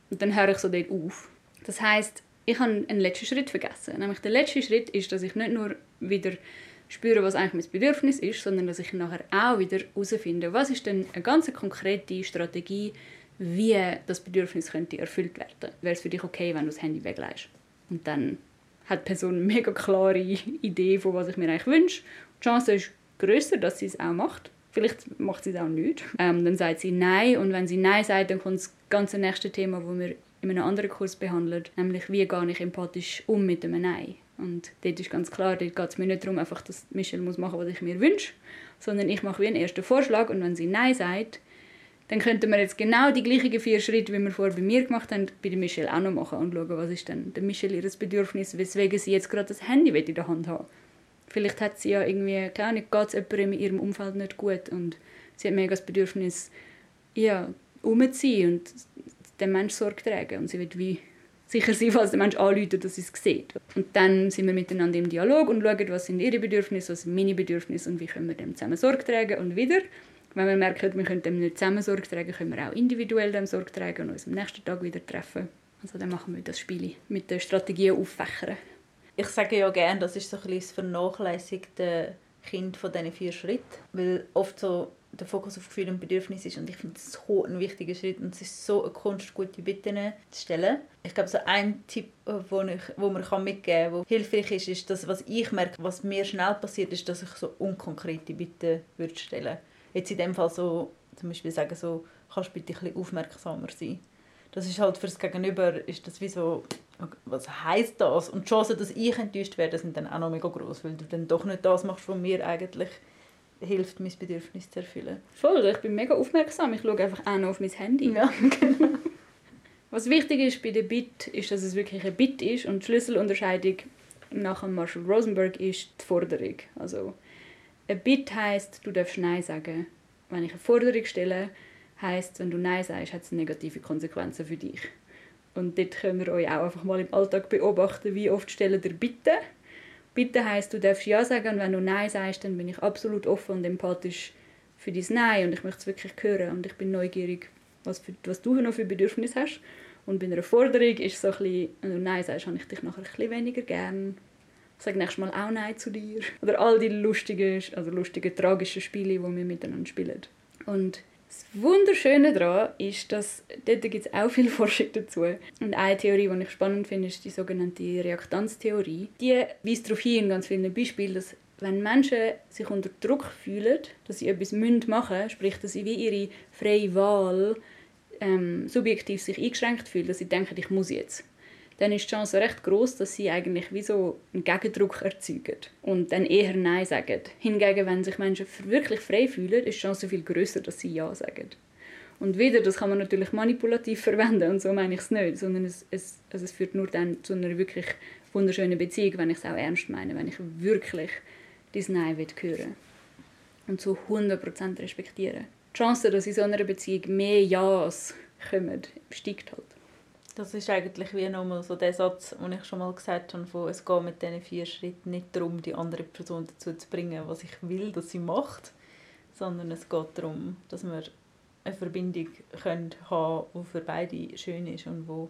Und dann höre ich so dort auf. Das heißt, ich habe einen letzten Schritt vergessen. Nämlich der letzte Schritt ist, dass ich nicht nur wieder spüre, was eigentlich mein Bedürfnis ist, sondern dass ich nachher auch wieder herausfinde, was ist denn eine ganz konkrete Strategie, wie das Bedürfnis könnte erfüllt werden. Wäre es für dich okay, wenn du das Handy weglässt? Und dann hat die Person eine mega klare Idee, von was ich mir eigentlich wünsche. Die Chance ist größer, dass sie es auch macht. Vielleicht macht sie es auch nicht. Ähm, dann sagt sie Nein und wenn sie Nein sagt, dann kommt das ganze nächste Thema, das wir in einem anderen Kurs behandeln, nämlich wie gehe ich empathisch um mit einem Nein. Und dort ist ganz klar, dort geht es mir nicht darum, einfach, dass Michelle muss machen was ich mir wünsche, sondern ich mache wie einen ersten Vorschlag und wenn sie Nein sagt, dann könnten wir jetzt genau die gleichen vier Schritte, wie wir vorher bei mir gemacht haben, bei Michelle auch noch machen und schauen, was ist denn der Michelle ihr Bedürfnis, weswegen sie jetzt gerade das Handy in der Hand hat. Vielleicht hat sie ja irgendwie, keine Ahnung, geht es jemandem in ihrem Umfeld nicht gut und sie hat mega das Bedürfnis, ja, umzuziehen und dem Mensch Sorge tragen und sie wird wie sicher sein, falls der Mensch anruft, dass sie es sieht. Und dann sind wir miteinander im Dialog und schauen, was sind ihre Bedürfnisse, was sind meine Bedürfnisse und wie können wir dem zusammen Sorge tragen und wieder wenn wir merken, wir können dem nicht zusammen Sorge tragen, können wir auch individuell dem Sorge tragen und uns am nächsten Tag wieder treffen. Also dann machen wir das Spiel mit den Strategien auffächern. Ich sage ja gerne, das ist so ein das vernachlässigte Kind von diesen vier Schritten, weil oft so der Fokus auf Gefühl und Bedürfnis ist und ich finde das so ein wichtiger Schritt und es ist so eine Kunst, gute Bitten zu stellen. Ich glaube, so ein Tipp, ich, wo man kann mitgeben kann, der hilfreich ist, ist, dass was ich merke, was mir schnell passiert, ist, dass ich so unkonkrete Bitten würde stellen würde jetzt in dem Fall so, zum Beispiel sagen so, kannst du bitte ein bisschen aufmerksamer sein. Das ist halt für das Gegenüber, ist das wie so, was heisst das? Und die Chancen, dass ich enttäuscht werde, sind dann auch noch mega groß, weil du dann doch nicht das machst, was mir eigentlich hilft, mein Bedürfnis zu erfüllen. Voll, ich bin mega aufmerksam. Ich schaue einfach auch noch auf mein Handy. Ja, genau. Was wichtig ist bei der Bit, ist, dass es wirklich ein Bit ist und die Schlüsselunterscheidung nach Marshall Rosenberg ist die Forderung. Also ein Bit heißt, du darfst Nein sagen. Wenn ich eine Forderung stelle, heißt, wenn du Nein sagst, hat es negative Konsequenzen für dich. Und dort könnt ihr euch auch einfach mal im Alltag beobachten, wie oft stellen ihr Bitte. Bitte heißt, du darfst Ja sagen und wenn du Nein sagst, dann bin ich absolut offen und empathisch für dein Nein und ich möchte es wirklich hören und ich bin neugierig, was, für, was du noch für Bedürfnisse hast. Und bei einer Forderung ist so ein bisschen, wenn du Nein sagst, habe ich dich nachher ein bisschen weniger gern sage nächstes Mal auch Nein zu dir. Oder all die lustigen, also lustigen, tragischen Spiele, die wir miteinander spielen. Und das Wunderschöne daran ist, dass dort gibt es auch viel Forschung dazu. Und eine Theorie, die ich spannend finde, ist die sogenannte Reaktanztheorie. Die weist darauf hin, in ganz vielen Beispielen, dass wenn Menschen sich unter Druck fühlen, dass sie etwas machen müssen, sprich, dass sie wie ihre freie Wahl ähm, subjektiv sich eingeschränkt fühlen, dass sie denken, ich muss jetzt, dann ist die Chance recht groß, dass sie eigentlich wie so einen Gegendruck erzeugen und dann eher Nein sagen. Hingegen, wenn sich Menschen wirklich frei fühlen, ist die Chance viel größer, dass sie Ja sagen. Und wieder, das kann man natürlich manipulativ verwenden und so meine ich es nicht, sondern es, es, also es führt nur dann zu einer wirklich wunderschönen Beziehung, wenn ich es auch ernst meine, wenn ich wirklich dein Nein will hören und zu 100% respektieren. Die Chance, dass in so einer Beziehung mehr Ja's kommen, steigt halt. Das ist eigentlich wie nochmal so der Satz, den ich schon mal gesagt habe, von, es geht mit diesen vier Schritten nicht darum, die andere Person dazu zu bringen, was ich will, dass sie macht, sondern es geht darum, dass wir eine Verbindung können haben die für beide schön ist und wo,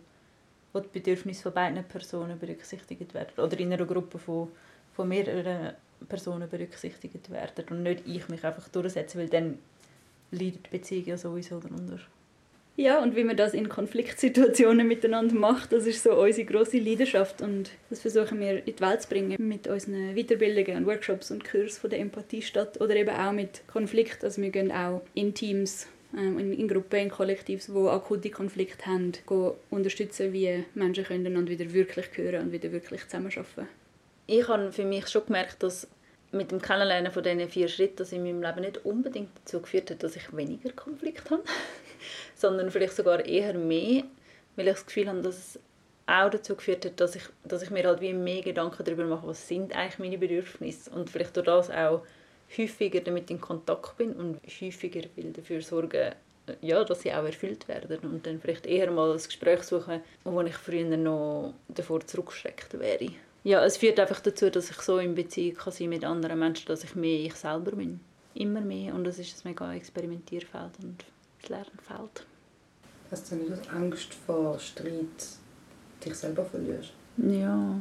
wo die Bedürfnisse von beiden Personen berücksichtigt werden. Oder in einer Gruppe von, von mehreren Personen berücksichtigt werden und nicht ich mich einfach durchsetze, weil dann leidet die Beziehung ja sowieso darunter. Ja, und wie man das in Konfliktsituationen miteinander macht, das ist so unsere große Leidenschaft und das versuchen wir in die Welt zu bringen mit unseren Weiterbildungen und Workshops und Kursen von der Empathiestadt oder eben auch mit Konflikt. Also wir gehen auch in Teams, ähm, in, Gruppen, in Kollektivs, die akute Konflikte haben, unterstützen, wie Menschen können einander wieder wirklich hören und wieder wirklich zusammenarbeiten. Ich habe für mich schon gemerkt, dass mit dem Kennenlernen von diesen vier Schritten das in meinem Leben nicht unbedingt dazu geführt hat, dass ich weniger Konflikt habe, sondern vielleicht sogar eher mehr, weil ich das Gefühl habe, dass es auch dazu geführt hat, dass ich, dass ich mir halt wie mehr Gedanken darüber mache, was sind eigentlich meine Bedürfnisse und vielleicht durch das auch häufiger damit in Kontakt bin und häufiger will dafür sorgen, ja, dass sie auch erfüllt werden und dann vielleicht eher mal ein Gespräch suchen, wo ich früher noch davor zurückgeschreckt wäre. Ja, es führt einfach dazu, dass ich so in Beziehung kann sein mit anderen Menschen, dass ich mehr ich selber bin. Immer mehr und das ist ein mega Experimentierfeld und Lernfeld. Hast du nicht aus Angst vor Streit dich selber verlierst? Ja,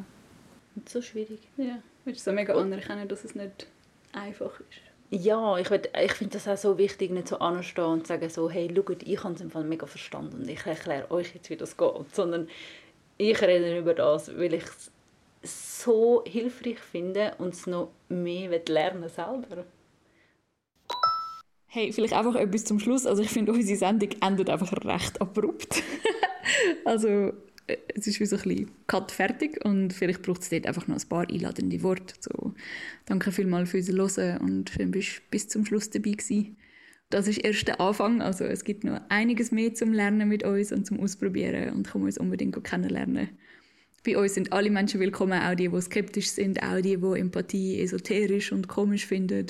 nicht so schwierig. Ja, es ist so mega anerkennen, dass es nicht einfach ist. Ja, ich, ich finde das auch so wichtig, nicht so anstehen und sagen so, hey, schaut, ich habe es im Fall mega verstanden und ich erkläre euch jetzt, wie das geht. Sondern ich rede über das, weil ich es so hilfreich finde und es noch mehr lernen selber. Hey, vielleicht einfach etwas zum Schluss. Also ich finde, unsere Sendung endet einfach recht abrupt. also äh, es ist wie so ein bisschen Cut fertig und vielleicht braucht es dort einfach noch ein paar einladende Worte. So, danke vielmals für unser Hören und schön bist du bis zum Schluss dabei gewesen. Das ist erst der Anfang, also es gibt noch einiges mehr zum Lernen mit uns und zum Ausprobieren und kann uns unbedingt kennenlernen. Bei uns sind alle Menschen willkommen, auch die, die skeptisch sind, auch die, die Empathie esoterisch und komisch finden,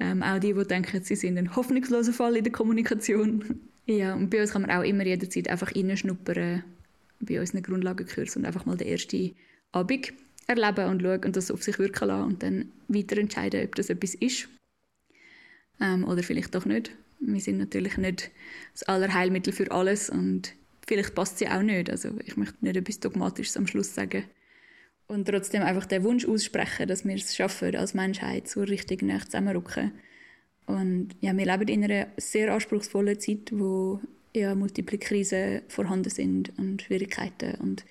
ähm, auch die, die denken, sie sind ein hoffnungsloser Fall in der Kommunikation. ja, und bei uns kann man auch immer jederzeit einfach reinschnuppern bei unseren Grundlagenkursen und einfach mal den ersten Abend erleben und schauen und das auf sich wirken lassen und dann weiter entscheiden, ob das etwas ist ähm, oder vielleicht doch nicht. Wir sind natürlich nicht das Allerheilmittel für alles und vielleicht passt sie auch nicht. Also ich möchte nicht etwas Dogmatisches am Schluss sagen. Und trotzdem einfach den Wunsch aussprechen, dass wir es schaffen, als Menschheit so richtig nah zusammenrücken. Und ja, wir leben in einer sehr anspruchsvollen Zeit, wo ja, multiple Krisen vorhanden sind und Schwierigkeiten und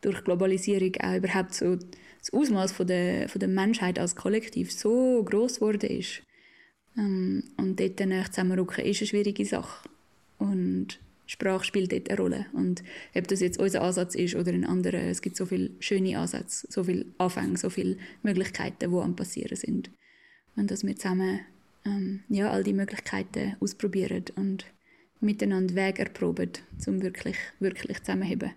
durch Globalisierung auch überhaupt so das Ausmaß von der, von der Menschheit als Kollektiv so groß geworden ist. Ähm, und dort dann zusammenrücken ist eine schwierige Sache. Und Sprache spielt dort eine Rolle. Und ob das jetzt unser Ansatz ist oder ein anderer, es gibt so viele schöne Ansätze, so viele Anfänge, so viele Möglichkeiten, die am passieren sind. Und dass wir zusammen ähm, ja, all die Möglichkeiten ausprobieren und miteinander Wege erproben, um wirklich, wirklich zusammenzuheben.